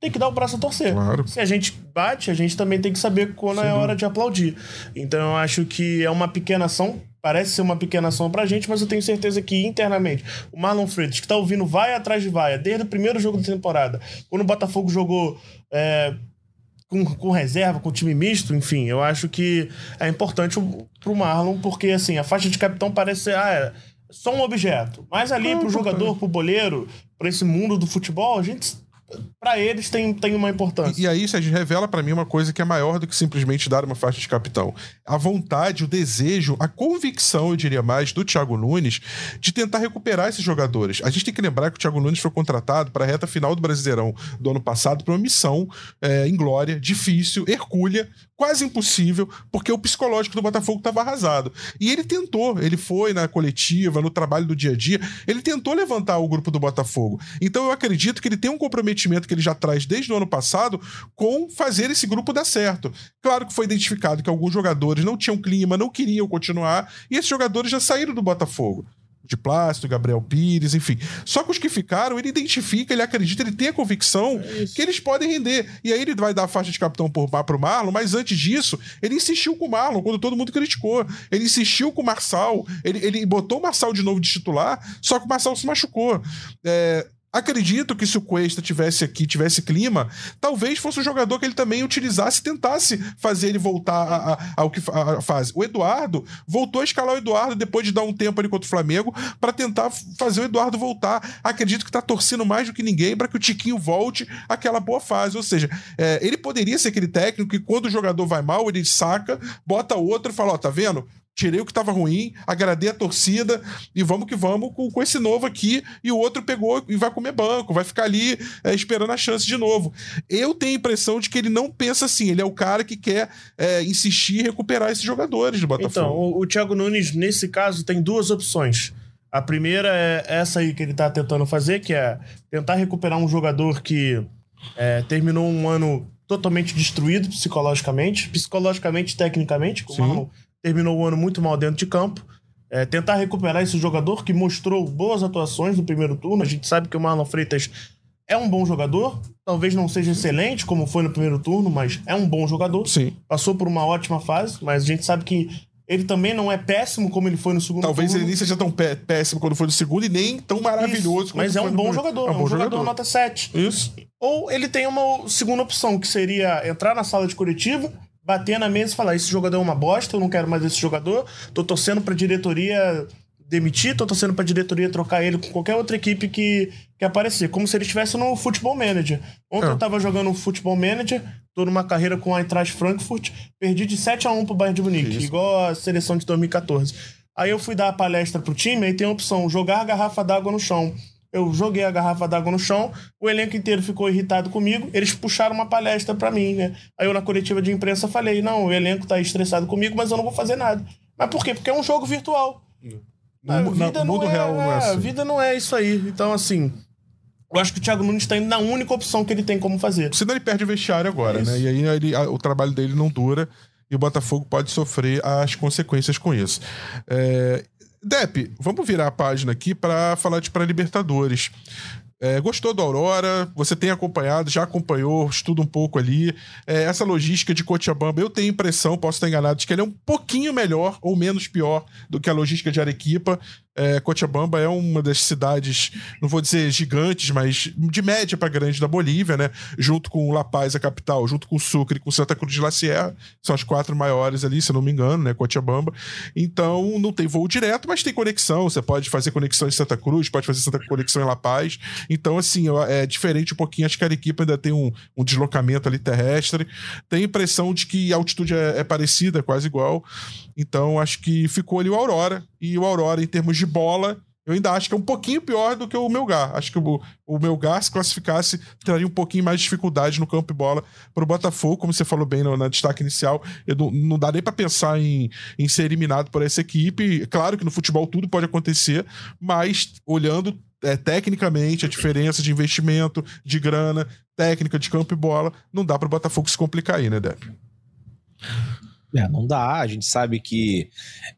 tem que dar o braço a torcer. Claro. Se a gente bate, a gente também tem que saber quando Sem é hora de aplaudir. Então, eu acho que é uma pequena ação parece ser uma pequena ação pra gente, mas eu tenho certeza que internamente o Marlon Freitas, que tá ouvindo vai atrás de vaia desde o primeiro jogo da temporada, quando o Botafogo jogou é, com, com, reserva, com time misto, enfim, eu acho que é importante pro Marlon, porque assim, a faixa de capitão parece ser ah, é só um objeto. Mas ali pro jogador, pro boleiro, para esse mundo do futebol, a gente para eles tem, tem uma importância. E, e aí, Sérgio, revela para mim uma coisa que é maior do que simplesmente dar uma faixa de capitão. A vontade, o desejo, a convicção, eu diria mais, do Thiago Nunes de tentar recuperar esses jogadores. A gente tem que lembrar que o Thiago Nunes foi contratado para a reta final do Brasileirão do ano passado para uma missão é, inglória, difícil, hercúlea, quase impossível, porque o psicológico do Botafogo estava arrasado. E ele tentou, ele foi na coletiva, no trabalho do dia a dia, ele tentou levantar o grupo do Botafogo. Então eu acredito que ele tem um comprometimento que ele já traz desde o ano passado com fazer esse grupo dar certo. Claro que foi identificado que alguns jogadores não tinham clima, não queriam continuar, e esses jogadores já saíram do Botafogo de plástico, Gabriel Pires, enfim. Só que os que ficaram, ele identifica, ele acredita, ele tem a convicção é que eles podem render. E aí ele vai dar a faixa de capitão por, pro Marlon, mas antes disso, ele insistiu com o Marlon, quando todo mundo criticou. Ele insistiu com o Marçal, ele, ele botou o Marçal de novo de titular, só que o Marçal se machucou. É, Acredito que se o Cuesta tivesse aqui, tivesse clima, talvez fosse um jogador que ele também utilizasse, tentasse fazer ele voltar ao que a, faz. O Eduardo voltou a escalar o Eduardo depois de dar um tempo ali contra o Flamengo para tentar fazer o Eduardo voltar. Acredito que está torcendo mais do que ninguém para que o Tiquinho volte àquela boa fase. Ou seja, é, ele poderia ser aquele técnico que quando o jogador vai mal, ele saca, bota outro e fala: Ó, tá vendo? Tirei o que estava ruim, agradei a torcida e vamos que vamos com, com, esse novo aqui. E o outro pegou e vai comer banco, vai ficar ali é, esperando a chance de novo. Eu tenho a impressão de que ele não pensa assim, ele é o cara que quer é, insistir e recuperar esses jogadores do Botafogo. Então, o, o Thiago Nunes, nesse caso, tem duas opções. A primeira é essa aí que ele está tentando fazer, que é tentar recuperar um jogador que é, terminou um ano totalmente destruído psicologicamente, psicologicamente, tecnicamente, como terminou o ano muito mal dentro de campo. É, tentar recuperar esse jogador que mostrou boas atuações no primeiro turno. A gente sabe que o Marlon Freitas é um bom jogador. Talvez não seja excelente, como foi no primeiro turno, mas é um bom jogador. Sim. Passou por uma ótima fase, mas a gente sabe que ele também não é péssimo como ele foi no segundo Talvez turno. ele nem seja tão péssimo quando foi no segundo e nem tão maravilhoso Isso, Mas é um bom jogador, é um, bom jogador, jogador nota 7. Isso. Ou ele tem uma segunda opção, que seria entrar na sala de coletiva bater na mesa e falar: esse jogador é uma bosta, eu não quero mais esse jogador, tô torcendo pra diretoria demitir, tô torcendo pra diretoria trocar ele com qualquer outra equipe que, que aparecer, como se ele estivesse no Futebol Manager. Ontem é. eu tava jogando no Futebol Manager, tô numa carreira com a Eintracht Frankfurt, perdi de 7 a 1 pro Bayern de Munique, Isso. igual a seleção de 2014. Aí eu fui dar a palestra pro time, aí tem a opção, jogar a garrafa d'água no chão. Eu joguei a garrafa d'água no chão, o elenco inteiro ficou irritado comigo, eles puxaram uma palestra para mim, né? Aí eu na coletiva de imprensa falei: "Não, o elenco tá estressado comigo, mas eu não vou fazer nada". Mas por quê? Porque é um jogo virtual. No, a vida não, é, real não é, assim. A vida não é isso aí. Então assim, eu acho que o Thiago Nunes está indo na única opção que ele tem como fazer. Senão ele perde o vestiário agora, é né? E aí ele, a, o trabalho dele não dura e o Botafogo pode sofrer as consequências com isso. É, Dep, vamos virar a página aqui para falar de para Libertadores. É, gostou do Aurora? Você tem acompanhado, já acompanhou, estuda um pouco ali. É, essa logística de Cochabamba, eu tenho impressão, posso estar enganado, de que ele é um pouquinho melhor ou menos pior do que a logística de Arequipa. É, Cochabamba é uma das cidades, não vou dizer gigantes, mas de média para grande da Bolívia, né? Junto com La Paz, a capital, junto com Sucre com Santa Cruz de la Sierra, são as quatro maiores ali, se não me engano, né? Cochabamba. Então, não tem voo direto, mas tem conexão. Você pode fazer conexão em Santa Cruz, pode fazer Santa conexão em La Paz. Então, assim, é diferente um pouquinho. Acho que a Arequipa ainda tem um, um deslocamento ali terrestre. Tem a impressão de que a altitude é, é parecida, quase igual. Então, acho que ficou ali o Aurora. E o Aurora, em termos de bola, eu ainda acho que é um pouquinho pior do que o Melgar. Acho que o, o Melgar, se classificasse, traria um pouquinho mais de dificuldade no campo de bola para o Botafogo, como você falou bem no, na destaque inicial. Não, não, dá nem para pensar em, em ser eliminado por essa equipe. Claro que no futebol tudo pode acontecer, mas olhando é, tecnicamente a diferença de investimento, de grana, técnica de campo e bola, não dá para o Botafogo se complicar aí, né, Depp? É, não dá. A gente sabe que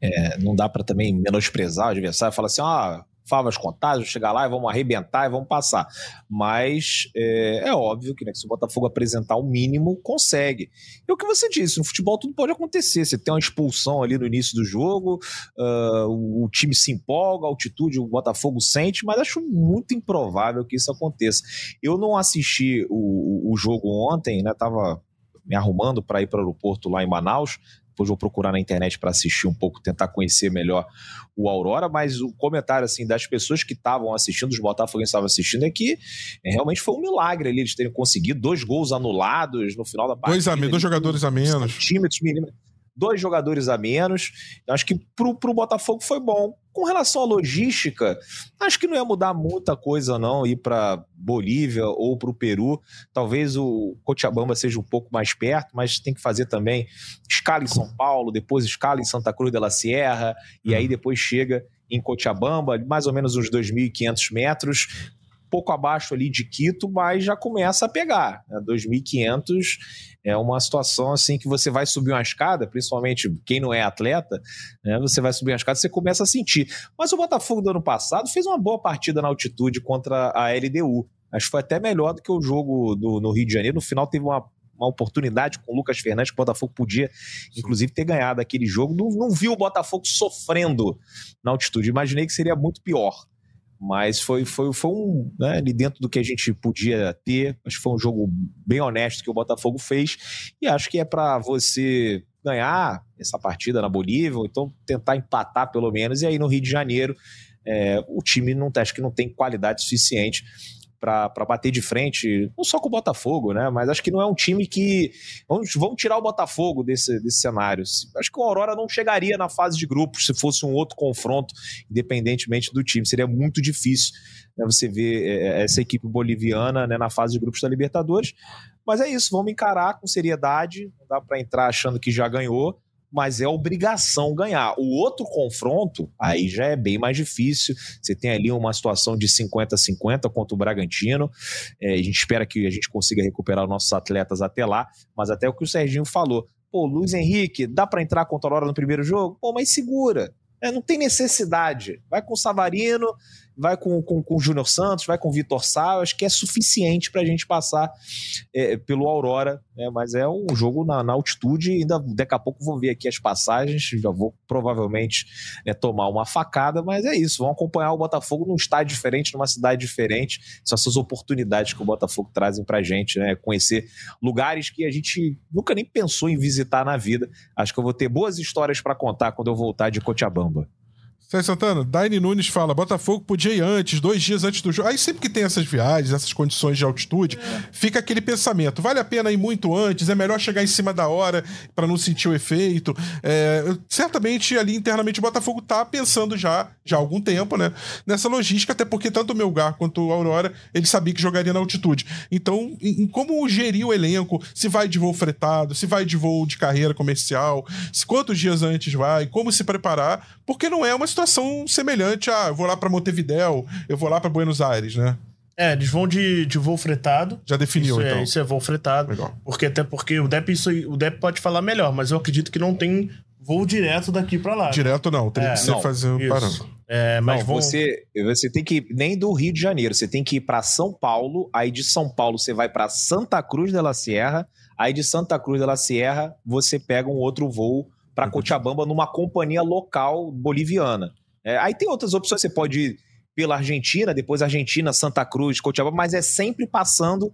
é, não dá para também menosprezar o adversário. Falar assim, ah, favas contadas, chegar lá e vamos arrebentar e vamos passar. Mas é, é óbvio que né, se o Botafogo apresentar o mínimo, consegue. E o que você disse, no futebol tudo pode acontecer. Você tem uma expulsão ali no início do jogo, uh, o, o, time se empolga, a altitude o Botafogo sente, mas acho muito improvável que isso aconteça. Eu não assisti o, o jogo ontem, né? Tava me arrumando para ir para o aeroporto lá em Manaus. Depois vou procurar na internet para assistir um pouco, tentar conhecer melhor o Aurora, mas o comentário assim das pessoas que estavam assistindo, os botafoguenses estavam assistindo, é que é, realmente foi um milagre ali eles terem conseguido dois gols anulados no final da partida. Dois, a, dois jogadores a menos. Centímetros, milímetros dois jogadores a menos. Eu acho que pro, pro Botafogo foi bom. Com relação à logística, acho que não ia mudar muita coisa, não, ir para Bolívia ou para o Peru. Talvez o Cochabamba seja um pouco mais perto, mas tem que fazer também escala em São Paulo, depois escala em Santa Cruz de la Sierra, e aí uhum. depois chega em Cochabamba, mais ou menos uns 2.500 metros pouco abaixo ali de Quito, mas já começa a pegar. Né? 2.500 é uma situação assim que você vai subir uma escada, principalmente quem não é atleta, né? você vai subir uma escada você começa a sentir. Mas o Botafogo do ano passado fez uma boa partida na altitude contra a LDU. Acho que foi até melhor do que o jogo do, no Rio de Janeiro. No final teve uma uma oportunidade com o Lucas Fernandes, que o Botafogo podia, inclusive, ter ganhado aquele jogo. Não, não vi o Botafogo sofrendo na altitude. Imaginei que seria muito pior. Mas foi, foi, foi um. Né, ali dentro do que a gente podia ter. Acho que foi um jogo bem honesto que o Botafogo fez. E acho que é para você ganhar essa partida na Bolívia, ou então tentar empatar pelo menos. E aí no Rio de Janeiro, é, o time não acho que não tem qualidade suficiente para bater de frente, não só com o Botafogo, né? Mas acho que não é um time que. Vamos, vamos tirar o Botafogo desse, desse cenário. Acho que o Aurora não chegaria na fase de grupos se fosse um outro confronto, independentemente do time. Seria muito difícil né, você ver é, é, essa equipe boliviana né, na fase de grupos da Libertadores. Mas é isso, vamos encarar com seriedade. Não dá para entrar achando que já ganhou mas é obrigação ganhar. O outro confronto, aí já é bem mais difícil. Você tem ali uma situação de 50-50 contra o Bragantino. É, a gente espera que a gente consiga recuperar os nossos atletas até lá, mas até o que o Serginho falou. Pô, Luiz Henrique, dá para entrar contra a hora no primeiro jogo? Pô, mas segura. É, não tem necessidade. Vai com o Savarino, vai com, com, com o Júnior Santos, vai com o Vitor Sá, acho que é suficiente para a gente passar é, pelo Aurora, né? mas é um jogo na, na, altitude, ainda daqui a pouco vou ver aqui as passagens, já vou provavelmente né, tomar uma facada, mas é isso, vamos acompanhar o Botafogo num estádio diferente, numa cidade diferente, são essas oportunidades que o Botafogo trazem para a gente, né? conhecer lugares que a gente nunca nem pensou em visitar na vida, acho que eu vou ter boas histórias para contar quando eu voltar de Cochabamba. Sérgio Santana, Daine Nunes fala: Botafogo podia ir antes, dois dias antes do jogo. Aí sempre que tem essas viagens, essas condições de altitude, é. fica aquele pensamento: vale a pena ir muito antes, é melhor chegar em cima da hora para não sentir o efeito. É, certamente ali internamente o Botafogo tá pensando já, já há algum tempo, né? Nessa logística, até porque tanto o Melgar quanto o Aurora, ele sabia que jogaria na altitude. Então, em, em como gerir o elenco, se vai de voo fretado, se vai de voo de carreira comercial, se, quantos dias antes vai, como se preparar, porque não é uma situação semelhante a eu vou lá para Montevidéu, eu vou lá para Buenos Aires, né? É, eles vão de, de voo fretado. Já definiu, isso é, então. É, isso é voo fretado. Legal. Porque até porque o Depp, isso, o Depp pode falar melhor, mas eu acredito que não tem voo direto daqui para lá. Direto não, tem é, que ser fazer um parando. É, mas não, vão... você, você tem que ir nem do Rio de Janeiro, você tem que ir para São Paulo, aí de São Paulo você vai para Santa Cruz de la Sierra, aí de Santa Cruz de la Sierra você pega um outro voo para Cochabamba numa companhia local boliviana. É, aí tem outras opções, você pode ir pela Argentina, depois Argentina, Santa Cruz, Cochabamba, mas é sempre passando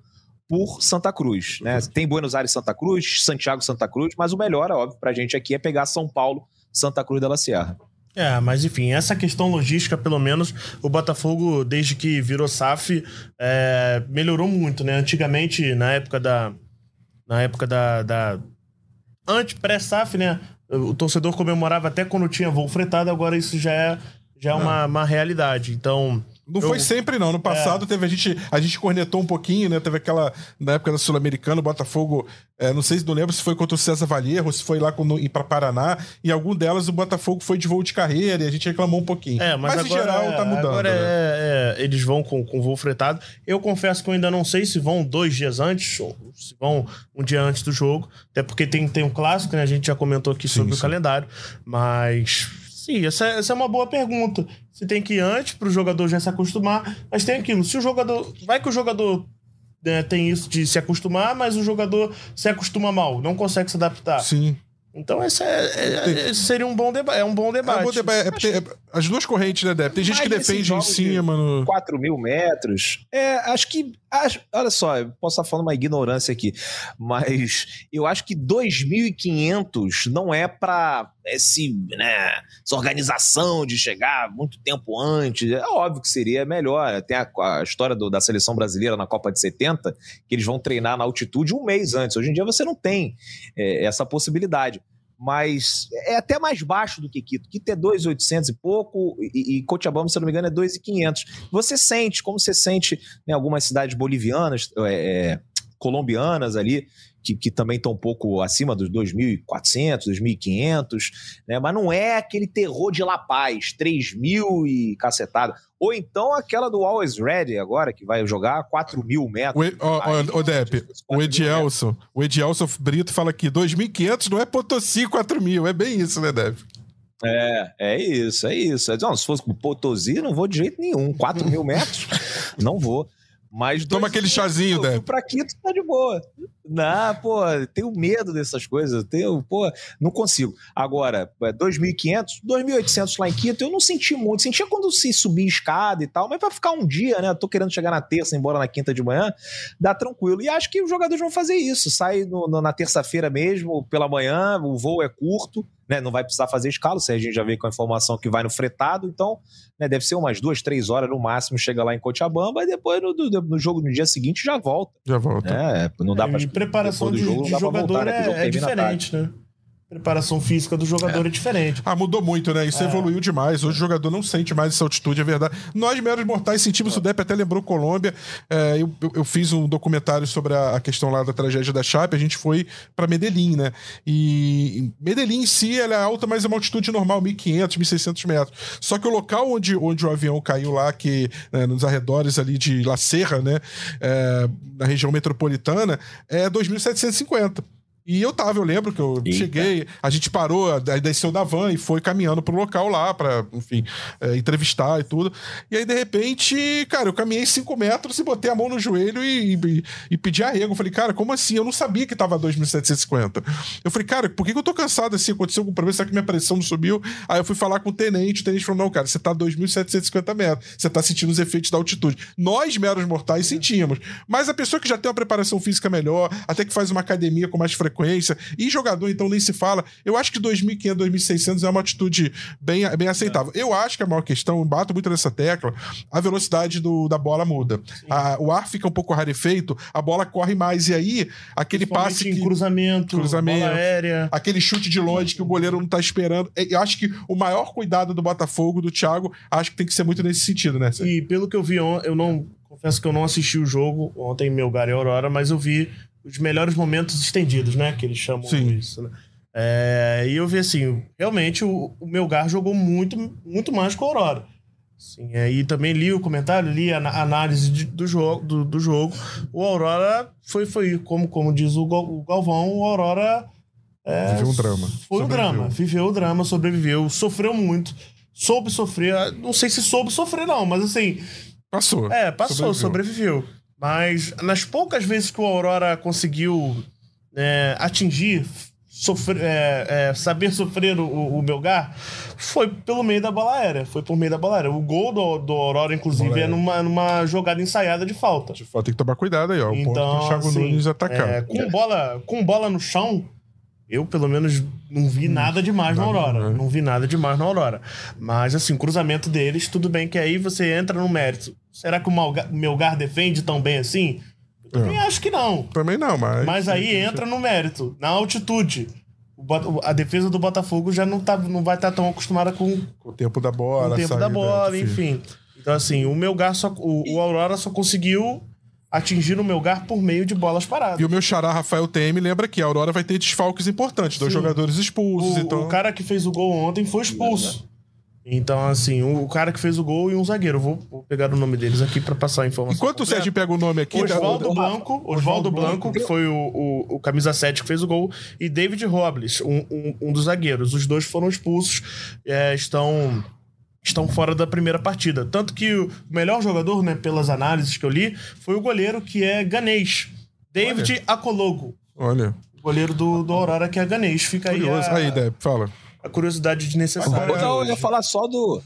por Santa Cruz. Né? Tem Buenos Aires, Santa Cruz, Santiago, Santa Cruz, mas o melhor, é óbvio, para a gente aqui é pegar São Paulo, Santa Cruz de la Sierra. É, mas enfim, essa questão logística, pelo menos, o Botafogo, desde que virou SAF, é, melhorou muito, né? Antigamente, na época da. Na época da. da antes pré-SAF, né? O torcedor comemorava até quando tinha voo fretado, agora isso já é, já é uma, uma realidade. Então, não eu... foi sempre, não. No passado é. teve a gente. A gente cornetou um pouquinho, né? Teve aquela. Na época da Sul-Americana, o Botafogo. É, não sei se não lembro se foi contra o César Valierro, se foi lá quando, ir pra Paraná. E algum delas o Botafogo foi de voo de carreira e a gente reclamou um pouquinho. É, mas, mas agora, em geral tá mudando. Agora né? é, é, eles vão com, com voo fretado. Eu confesso que eu ainda não sei se vão dois dias antes, ou se vão um dia antes do jogo. Até porque tem, tem um clássico, né? A gente já comentou aqui sim, sobre sim. o calendário. Mas Sim, essa, essa é uma boa pergunta. Você tem que ir antes para o jogador já se acostumar, mas tem aquilo. Se o jogador. Vai que o jogador né, tem isso de se acostumar, mas o jogador se acostuma mal, não consegue se adaptar. Sim. Então esse, é, é, esse seria um bom, deba é um bom debate. É um bom debate. É, é, as duas correntes, né, Deb? Tem gente que defende em cima. No... 4 mil metros. É, acho que. Acho, olha só, eu posso estar falando uma ignorância aqui, mas eu acho que 2.500 não é para esse, né, essa organização de chegar muito tempo antes. É óbvio que seria melhor. Tem a, a história do, da seleção brasileira na Copa de 70, que eles vão treinar na altitude um mês antes. Hoje em dia você não tem é, essa possibilidade mas é até mais baixo do que Quito. Quito é 2,800 e pouco, e, e Cochabamba, se não me engano, é 2,500. Você sente, como você sente em algumas cidades bolivianas, é, é, colombianas ali, que, que também estão um pouco acima dos 2.400, 2.500, né? mas não é aquele terror de La Paz, 3.000 e cacetada. Ou então aquela do Always Ready agora, que vai jogar 4 mil metros. O, o, o, o Depp, o Edielson, o Edielson Brito fala que 2.500 não é Potosí 4 mil, é bem isso, né, Depp? É, é isso, é isso. Não, se fosse com Potosí, não vou de jeito nenhum. 4 mil metros, <laughs> não vou. Mas Toma aquele chazinho, Débora. Pra Quito tá de boa. Não, pô, tenho medo dessas coisas. Tenho, pô, não consigo. Agora, 2.500, é, 2.800 lá em Quito, eu não senti muito. Sentia quando se subir escada e tal, mas para ficar um dia, né? tô querendo chegar na terça, embora na quinta de manhã, dá tranquilo. E acho que os jogadores vão fazer isso. Sai no, no, na terça-feira mesmo, pela manhã, o voo é curto né, não vai precisar fazer escala, se a gente já veio com a informação que vai no fretado, então né, deve ser umas duas, três horas no máximo, chega lá em Cochabamba e depois no, no, no jogo no dia seguinte já volta. Já volta. É, não dá é, para preparação de, jogo, de jogador voltar, né, é, é diferente, né? Preparação física do jogador é. é. diferente. Ah, mudou muito, né? Isso é. evoluiu demais. Hoje o jogador não sente mais essa altitude, é verdade. Nós, meros mortais, sentimos. O Depp até lembrou Colômbia. É, eu, eu, fiz um documentário sobre a, a, questão lá da tragédia da Chape. A gente foi para Medellín, né? E Medellín em si, ela é alta, mas é uma altitude normal, 1.500, 1.600 metros. Só que o local onde, onde o avião caiu lá, que né, nos arredores ali de La Serra, né? É, na região metropolitana, é 2.750. E eu tava, eu lembro que eu Eita. cheguei, a gente parou, desceu da van e foi caminhando pro local lá pra, enfim, é, entrevistar e tudo. E aí, de repente, cara, eu caminhei cinco metros e botei a mão no joelho e, e, e pedi arrego. Eu falei, cara, como assim? Eu não sabia que tava 2.750. Eu falei, cara, por que, que eu tô cansado assim? Aconteceu algum problema? Será que minha pressão não subiu? Aí eu fui falar com o tenente, o tenente falou, não, cara, você tá 2.750 metros, você tá sentindo os efeitos da altitude. Nós, meros mortais, sentimos. Mas a pessoa que já tem uma preparação física melhor, até que faz uma academia com mais frequência, frequência. E jogador, então, nem se fala. Eu acho que 2.500, 2.600 é uma atitude bem, bem aceitável. Eu acho que a maior questão, bato muito nessa tecla, a velocidade do, da bola muda. A, o ar fica um pouco rarefeito, a bola corre mais. E aí, aquele passe. Que, cruzamento, cruzamento, bola aérea. Aquele chute de longe que o goleiro não tá esperando. É, eu acho que o maior cuidado do Botafogo, do Thiago, acho que tem que ser muito nesse sentido, né? E pelo que eu vi, eu não. Confesso que eu não assisti o jogo ontem em Melgar e Aurora, mas eu vi os melhores momentos estendidos, né? Que eles chamam Sim. isso, né? É, e eu vi assim, realmente o, o Melgar jogou muito, muito mais que o Aurora. Sim, aí também li o comentário, li a, a análise de, do, jogo, do, do, jogo. O Aurora foi, foi como, como diz o, o Galvão, o Aurora. É, viveu um drama. Foi um drama, viveu o drama, sobreviveu, sofreu muito, soube sofrer. Não sei se soube sofrer, não, mas assim. Passou. É, passou, sobreviveu. sobreviveu. Mas nas poucas vezes que o Aurora conseguiu é, atingir, sofrer, é, é, saber sofrer o, o Belgar, foi pelo meio da bola aérea. Foi por meio da bola aérea. O gol do, do Aurora, inclusive, é numa, numa jogada ensaiada de falta. De falta tem que tomar cuidado aí, ó. O então, ponto do Thiago assim, Nunes atacar. É, com, bola, com bola no chão, eu, pelo menos, não vi hum, nada demais na Aurora. Né? Não vi nada demais na Aurora. Mas, assim, o cruzamento deles, tudo bem que aí você entra no mérito. Será que o Melgar defende tão bem assim? Eu também é. acho que não. Também não, mas. Mas aí entra no mérito, na altitude. A defesa do Botafogo já não, tá, não vai estar tá tão acostumada com, com o tempo da bola, com o tempo da bola, enfim. Então, assim, o Melgar só. O, o Aurora só conseguiu atingir o Melgar por meio de bolas paradas. E o meu xará Rafael TM lembra que a Aurora vai ter desfalques importantes, dois Sim. jogadores expulsos. O, então... o cara que fez o gol ontem foi expulso. Então, assim, o, cara que fez o gol e um zagueiro. Vou, vou pegar o nome deles aqui para passar a informação. Enquanto o Sérgio pega o nome aqui... Oswaldo Blanco, Oswaldo Blanco, que foi o, o, o, camisa 7 que fez o gol, e David Robles, um, um, um dos zagueiros. Os dois foram expulsos, é, estão estão fora da primeira partida. Tanto que o melhor jogador, né, pelas análises que eu li, foi o goleiro que é ganês. David Olha. Acologo. Olha. Goleiro do, do Aurora, que é ganês. Fica Curioso. aí. A... Aí, Deb, fala. A curiosidade desnecessária. Não, eu ia falar só do,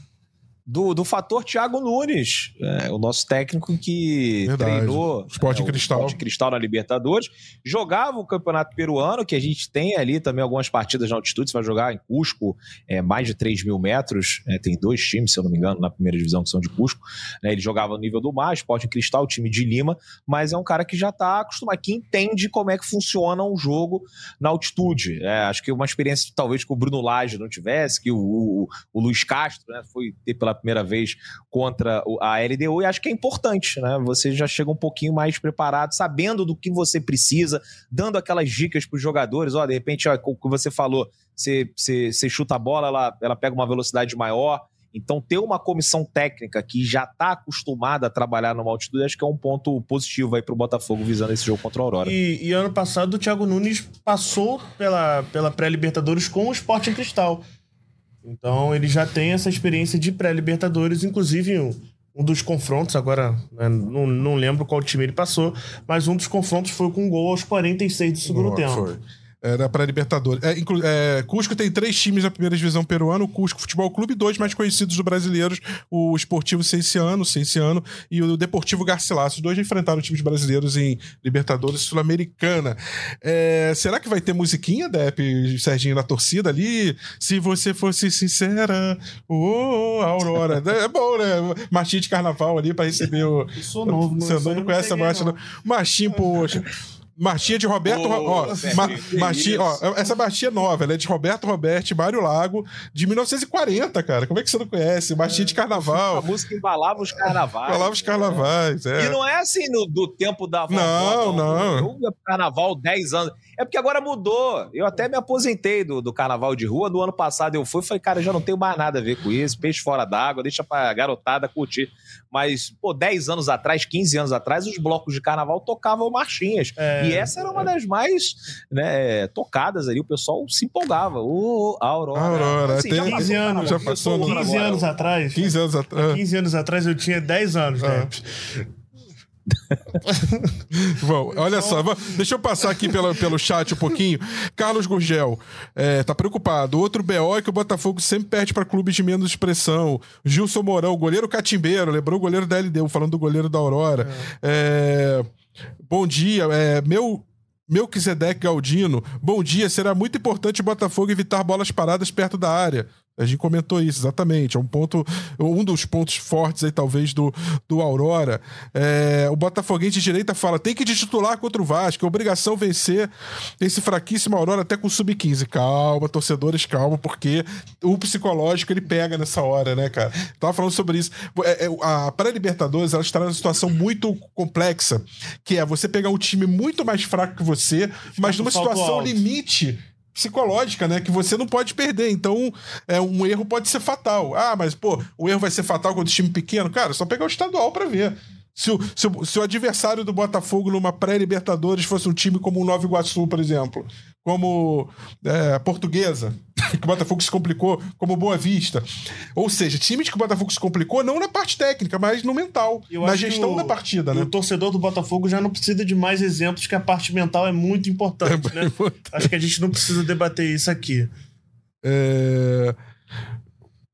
do, do fator Thiago Nunes, é, o nosso técnico que Verdade. treinou Esporte é, Cristal. Esporte Cristal na Libertadores, jogava o Campeonato Peruano, que a gente tem ali também algumas partidas na altitude, você vai jogar em Cusco, é, mais de 3 mil metros, é, tem dois times, se eu não me engano, na primeira divisão que são de Cusco, né, ele jogava no nível do mar, Esporte Cristal, time de Lima, mas é um cara que já está acostumado, que entende como é que funciona um jogo na altitude, é, acho que uma experiência talvez que o Bruno Lage não tivesse, que o, o, o Luiz Castro né, foi ter pela primeira vez contra a LDU e acho que é importante, né? Você já chega um pouquinho mais preparado, sabendo do que você precisa, dando aquelas dicas para os jogadores. Ó, de repente, ó, o que você falou, você, você, você chuta a bola, ela, ela pega uma velocidade maior. Então, ter uma comissão técnica que já está acostumada a trabalhar numa altitude, acho que é um ponto positivo aí para o Botafogo visando esse jogo contra a Aurora. E, e, ano passado o Thiago Nunes passou pela, pela pré-Libertadores com o Sport em Cristal. Então ele já tem essa experiência de pré-Libertadores, inclusive um, um, dos confrontos, agora né, não, não lembro qual time ele passou, mas um dos confrontos foi com um gol aos 46 do segundo tempo. Foi. Era para Libertadores. É, é, Cusco tem três times na primeira divisão peruana: o Cusco Futebol Clube, dois mais conhecidos do brasileiros, o Esportivo Cienciano, Cienciano e o Deportivo Garcilaso. Os dois enfrentaram times brasileiros em Libertadores Sul-Americana. É, será que vai ter musiquinha, Dep, Serginho, na torcida ali? Se você fosse sincera, ô, oh, Aurora. é bom, né? Marchinha de carnaval ali para receber o. Eu sou novo, Você não, não conhece a marcha, não. Marchinho, poxa. Marchinha de Roberto. Oh, ó, ma, marchinha, ó, essa marchinha é nova, ela é de Roberto Roberto, Mário Lago, de 1940, cara. Como é que você não conhece? Marchinha é, de carnaval. A música embalava os carnavais. Embalava os carnavais, é. E não é assim no, do tempo da vovó, Não, não. não. Carnaval 10 anos. É porque agora mudou. Eu até me aposentei do, do carnaval de rua. No ano passado eu fui e falei, cara, já não tenho mais nada a ver com isso. Peixe fora d'água, deixa pra garotada curtir. Mas, pô, 10 anos atrás, 15 anos atrás, os blocos de carnaval tocavam marchinhas. É, e essa era uma das mais né, tocadas ali. O pessoal se empolgava. Ô, oh, Aurora. Aurora. Assim, tem, 15 anos, já passou 15 anos atrás. 15 anos atrás. 15 anos atrás eu tinha 10 anos, né? <laughs> Bom, olha só, deixa eu passar aqui pelo, pelo chat um pouquinho. Carlos Gurgel é, tá preocupado. Outro BO é que o Botafogo sempre perde para clubes de menos expressão. Gilson Mourão, goleiro catimbeiro, lembrou o goleiro da LDU, falando do goleiro da Aurora. É. É, bom dia, é, meu Melquisedeque Galdino, bom dia. Será muito importante o Botafogo evitar bolas paradas perto da área. A gente comentou isso, exatamente. É um ponto, um dos pontos fortes aí, talvez, do, do Aurora. É, o Botafoguense de direita fala: tem que titular contra o Vasco, é obrigação vencer esse fraquíssimo Aurora até com o Sub-15. Calma, torcedores, calma, porque o psicológico ele pega nessa hora, né, cara? Tava falando sobre isso. É, é, a pré-Libertadores ela está numa situação muito complexa, que é você pegar um time muito mais fraco que você, mas numa situação alto. limite psicológica, né? Que você não pode perder. Então, é, um erro pode ser fatal. Ah, mas, pô, o erro vai ser fatal contra o time pequeno? Cara, só pegar o estadual para ver. Se o, se, o, se o adversário do Botafogo numa pré-Libertadores fosse um time como o Nova Iguaçu, por exemplo, como é, a Portuguesa, <laughs> que o Botafogo se complicou, como Boa Vista. Ou seja, times que o Botafogo se complicou não na parte técnica, mas no mental, Eu na gestão o, da partida, né? O torcedor do Botafogo já não precisa de mais exemplos que a parte mental é muito importante, é né? Importante. Acho que a gente não precisa debater isso aqui. É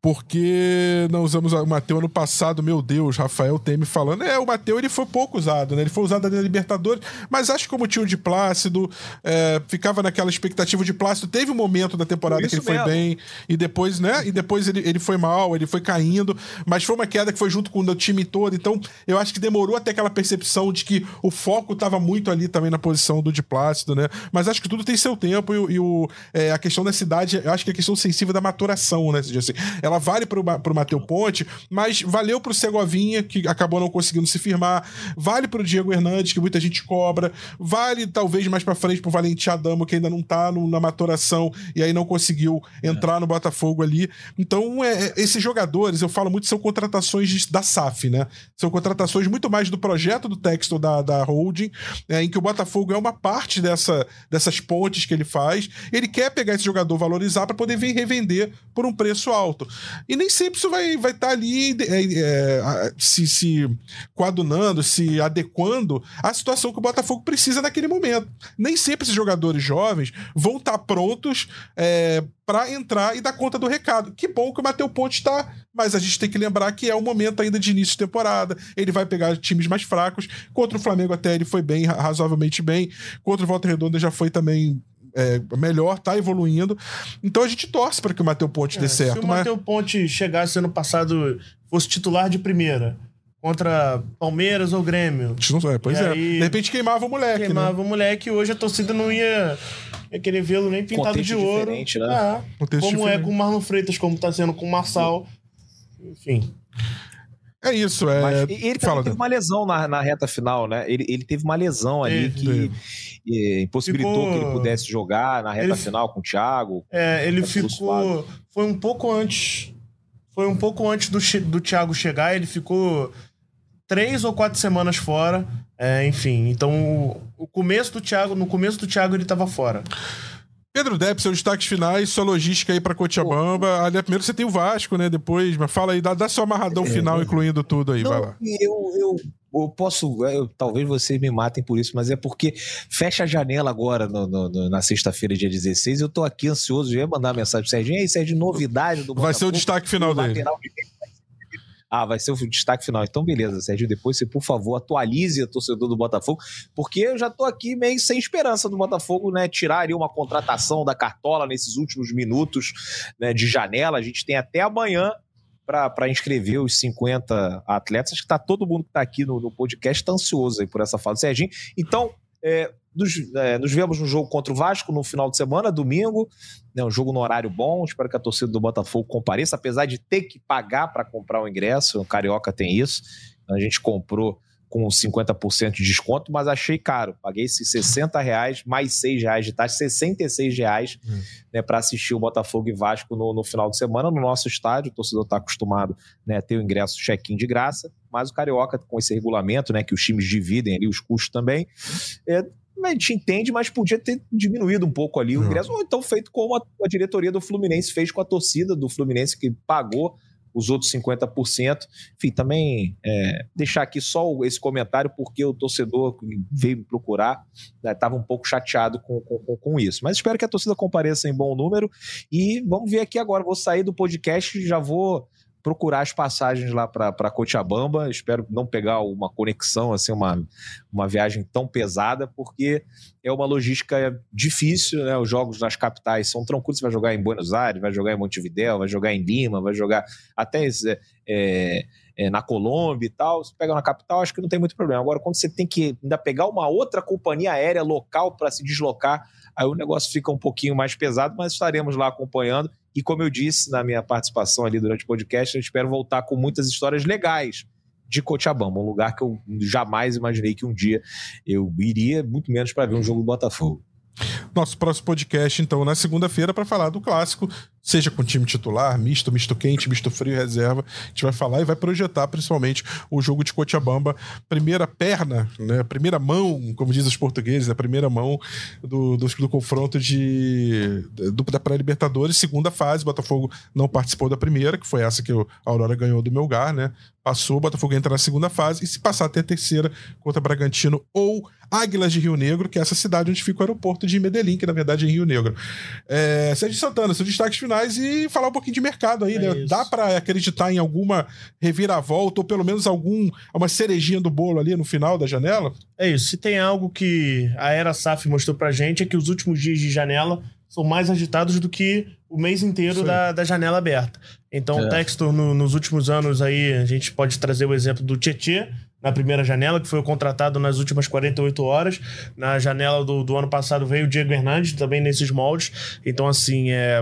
porque não usamos o Mateu ano passado, meu Deus, Rafael Teme falando. É, o Mateu ele foi pouco usado, né? Ele foi usado na Libertadores, mas acho que como tinha o de Plácido, é, ficava naquela expectativa de Plácido. Teve um momento da temporada que ele foi bem, e depois, né? E depois ele, ele foi mal, ele foi caindo, mas foi uma queda que foi junto com o time todo. Então, eu acho que demorou até aquela percepção de que o foco estava muito ali também na posição do de Plácido, né? Mas acho que tudo tem seu tempo e, e o, é, a questão da cidade, eu acho que é a questão sensível da maturação, né? Assim, ela vale pro, pro Mateu Ponte, mas valeu pro Segovinha, que acabou não conseguindo se firmar, vale pro Diego Hernandes, que muita gente cobra, vale talvez mais pra frente pro Valente Adamo, que ainda não tá no, na maturação e aí não conseguiu entrar é. no Botafogo ali. Então, é, é, esses jogadores, eu falo muito, são contratações de, da SAF, né? São contratações muito mais do projeto do texto da, da holding, é, em que o Botafogo é uma parte dessa, dessas pontes que ele faz. Ele quer pegar esse jogador, valorizar para poder vir revender por um preço alto. E nem sempre isso vai estar vai tá ali é, é, se, se coadunando, se adequando à situação que o Botafogo precisa naquele momento. Nem sempre esses jogadores jovens vão estar tá prontos é, para entrar e dar conta do recado. Que bom que o Matheus Ponte está, mas a gente tem que lembrar que é o momento ainda de início de temporada. Ele vai pegar times mais fracos. Contra o Flamengo até ele foi bem, razoavelmente bem. Contra o Volta Redonda já foi também é, melhor, tá evoluindo. Então a gente torce para que o Matheus Ponte é, dê certo. Se o Matheus Ponte chegasse ano passado, fosse titular de primeira, contra Palmeiras ou Grêmio. Não, é, pois é. Aí, de repente queimava o moleque. Né? Queimava né? o moleque e hoje a torcida não ia, ia querer vê-lo nem pintado Contexto de ouro. Né? Ah, como diferente. é com o Marlon Freitas, como tá sendo com o Marçal. Enfim. É isso, é. Mas ele Fala, teve uma lesão na, na reta final, né? Ele, ele teve uma lesão ali que e, impossibilitou ficou... que ele pudesse jogar na reta ele... final com o Thiago. É, ele ficou. Foi um pouco antes. Foi um pouco antes do, do Thiago chegar, ele ficou três ou quatro semanas fora. É, enfim, então o, o, começo do Thiago, no começo do Thiago ele estava fora. Pedro Depp, seus destaques finais, sua logística aí para Cochabamba. Ali, primeiro você tem o Vasco, né? Depois, mas fala aí, dá, dá seu amarradão é, final, incluindo tudo aí, não, vai lá. Eu, eu, eu posso, eu, talvez vocês me matem por isso, mas é porque fecha a janela agora no, no, no, na sexta-feira, dia 16. Eu tô aqui ansioso, eu ia mandar mensagem pro Serginho. E aí, Serginho, novidade do Vai ser o destaque final dele. De ah, vai ser o destaque final. Então, beleza, Sérgio. Depois você, por favor, atualize a torcedor do Botafogo, porque eu já tô aqui meio sem esperança do Botafogo, né? Tirar ali uma contratação da cartola nesses últimos minutos né, de janela. A gente tem até amanhã para inscrever os 50 atletas. Acho que tá todo mundo que tá aqui no, no podcast tá ansioso aí por essa fala Serginho. Então, é, nos, é, nos vemos no jogo contra o Vasco no final de semana, domingo. Né, um jogo no horário bom. Espero que a torcida do Botafogo compareça, apesar de ter que pagar para comprar o ingresso. O Carioca tem isso. A gente comprou com 50% de desconto, mas achei caro. Paguei esses 60 reais, mais 6 reais de taxa, 66 reais hum. né, para assistir o Botafogo e Vasco no, no, final de semana no nosso estádio. O torcedor está acostumado né, a ter o ingresso check-in de graça, mas o Carioca, com esse regulamento, né, que os times dividem ali os custos também, é, a gente entende, mas podia ter diminuído um pouco ali o ingresso, ou então feito como a, a, diretoria do Fluminense fez com a torcida do Fluminense, que pagou os outros 50%. Enfim, também é, deixar aqui só esse comentário, porque o torcedor veio me procurar estava né, um pouco chateado com, com, com, isso. Mas espero que a torcida compareça em bom número. E vamos ver aqui agora. Vou sair do podcast e já vou procurar as passagens lá para Cochabamba. Espero não pegar uma conexão, assim, uma, uma viagem tão pesada, porque é uma logística difícil, né? Os jogos nas capitais são tranquilos. Você vai jogar em Buenos Aires, vai jogar em Montevideo, vai jogar em Lima, vai jogar até é, é, na Colômbia e tal. Você pega na capital, acho que não tem muito problema. Agora, quando você tem que ainda pegar uma outra companhia aérea local para se deslocar, aí o negócio fica um pouquinho mais pesado, mas estaremos lá acompanhando. E como eu disse na minha participação ali durante o podcast, eu espero voltar com muitas histórias legais de Cochabamba, um lugar que eu jamais imaginei que um dia eu iria, muito menos para ver um jogo do Botafogo. Nosso próximo podcast, então, na segunda-feira, para falar do clássico seja com time titular, misto, misto quente, misto frio, reserva. A gente vai falar e vai projetar principalmente o jogo de Cochabamba, primeira perna, né, primeira mão, como dizem os portugueses, a primeira mão do, do, do confronto de, do, da pré-Libertadores, segunda fase. Botafogo não participou da primeira, que foi essa que a Aurora ganhou do Melgar, né? Passou, o Botafogo entra na segunda fase e se passar até a terceira contra Bragantino ou Águilas de Rio Negro, que é essa cidade onde fica o aeroporto de Medellín, que na verdade é em Rio Negro. É, Sérgio Santana, seu destaque final finais e falar um pouquinho de mercado aí, é né? Isso. Dá para acreditar em alguma reviravolta ou pelo menos algum uma cerejinha do bolo ali no final da janela? É isso. Se tem algo que a era SAF mostrou pra gente é que os últimos dias de janela são mais agitados do que o mês inteiro da, da janela aberta. Então, é. o Textor, no, nos últimos anos aí, a gente pode trazer o exemplo do Tietê, na primeira janela, que foi contratado nas últimas 48 horas. Na janela do, do ano passado veio o Diego Hernandes, também nesses moldes. Então, assim, é,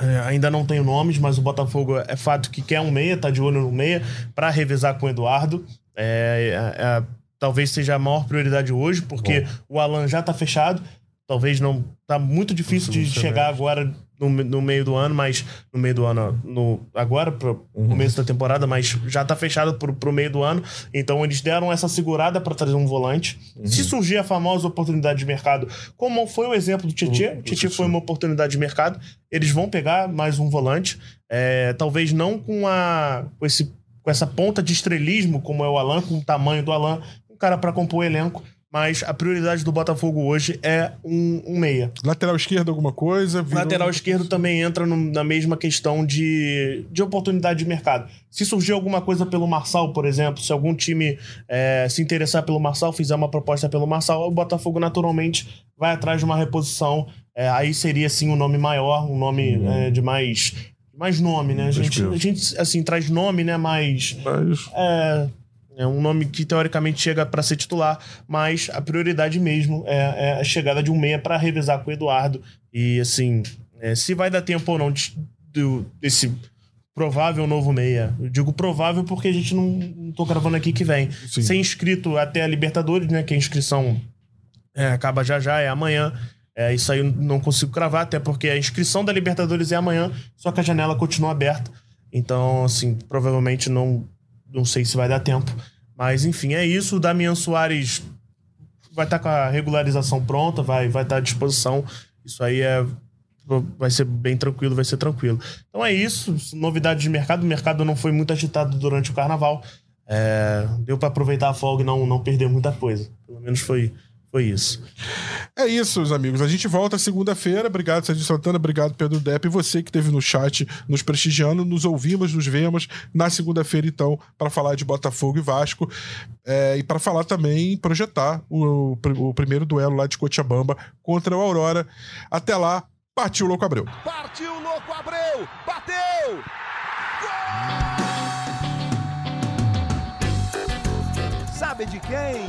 É, ainda não tenho nomes, mas o Botafogo é fato que quer um meia, tá de olho no meia, para revezar com o Eduardo. É, é, é, talvez seja a maior prioridade hoje, porque Bom. o Alan já tá fechado. Talvez não. Tá muito difícil de chegar agora no, no, meio do ano, mas. No meio do ano, no, agora, pro uhum. começo da temporada, mas já tá fechado pro, pro meio do ano. Então eles deram essa segurada para trazer um volante. Uhum. Se surgir a famosa oportunidade de mercado, como foi o exemplo do Tietchan, o Tietchan foi uma oportunidade de mercado, eles vão pegar mais um volante. É, talvez não com, a, com, esse, com essa ponta de estrelismo, como é o Alan, com o tamanho do Alan, um cara para compor o elenco mas a prioridade do Botafogo hoje é um, um meia. Lateral esquerdo, alguma coisa? Lateral esquerdo também entra no, na mesma questão de, de oportunidade de mercado. Se surgir alguma coisa pelo Marçal, por exemplo, se algum time é, se interessar pelo Marçal, fizer uma proposta pelo Marçal, o Botafogo naturalmente vai atrás de uma reposição. É, aí seria sim um nome maior, um nome uhum. é, de mais mais nome, né? A gente, a gente, assim, traz nome, né? Mais. Mas... É, é um nome que teoricamente chega para ser titular, mas a prioridade mesmo é, é a chegada de um meia para revezar com o Eduardo. E assim, é, se vai dar tempo ou não de, de, desse provável novo meia. Eu digo provável porque a gente não, não tô gravando aqui que vem. Sim. Ser inscrito até a Libertadores, né? Que a inscrição é, acaba já já, é amanhã. É, isso aí eu não consigo cravar, até porque a inscrição da Libertadores é amanhã, só que a janela continua aberta. Então, assim, provavelmente não não sei se vai dar tempo. Mas, enfim, é isso. O Damian Soares vai estar tá com a regularização pronta, vai estar vai tá à disposição. Isso aí é vai ser bem tranquilo, vai ser tranquilo. Então é isso. Novidades de mercado. O mercado não foi muito agitado durante o carnaval. É, deu para aproveitar a folga e não, não perder muita coisa. Pelo menos foi, foi isso. É isso, meus amigos. A gente volta segunda-feira. Obrigado, Sérgio Santana. Obrigado, Pedro Depp. E você que esteve no chat nos prestigiando. Nos ouvimos, nos vemos na segunda-feira, então, para falar de Botafogo e Vasco. É, e para falar também, projetar o, o, primeiro duelo lá de Cochabamba contra o Aurora. Até lá. Partiu Louco Abreu. Partiu Louco Abreu. Bateu! Gol! Sabe de quem?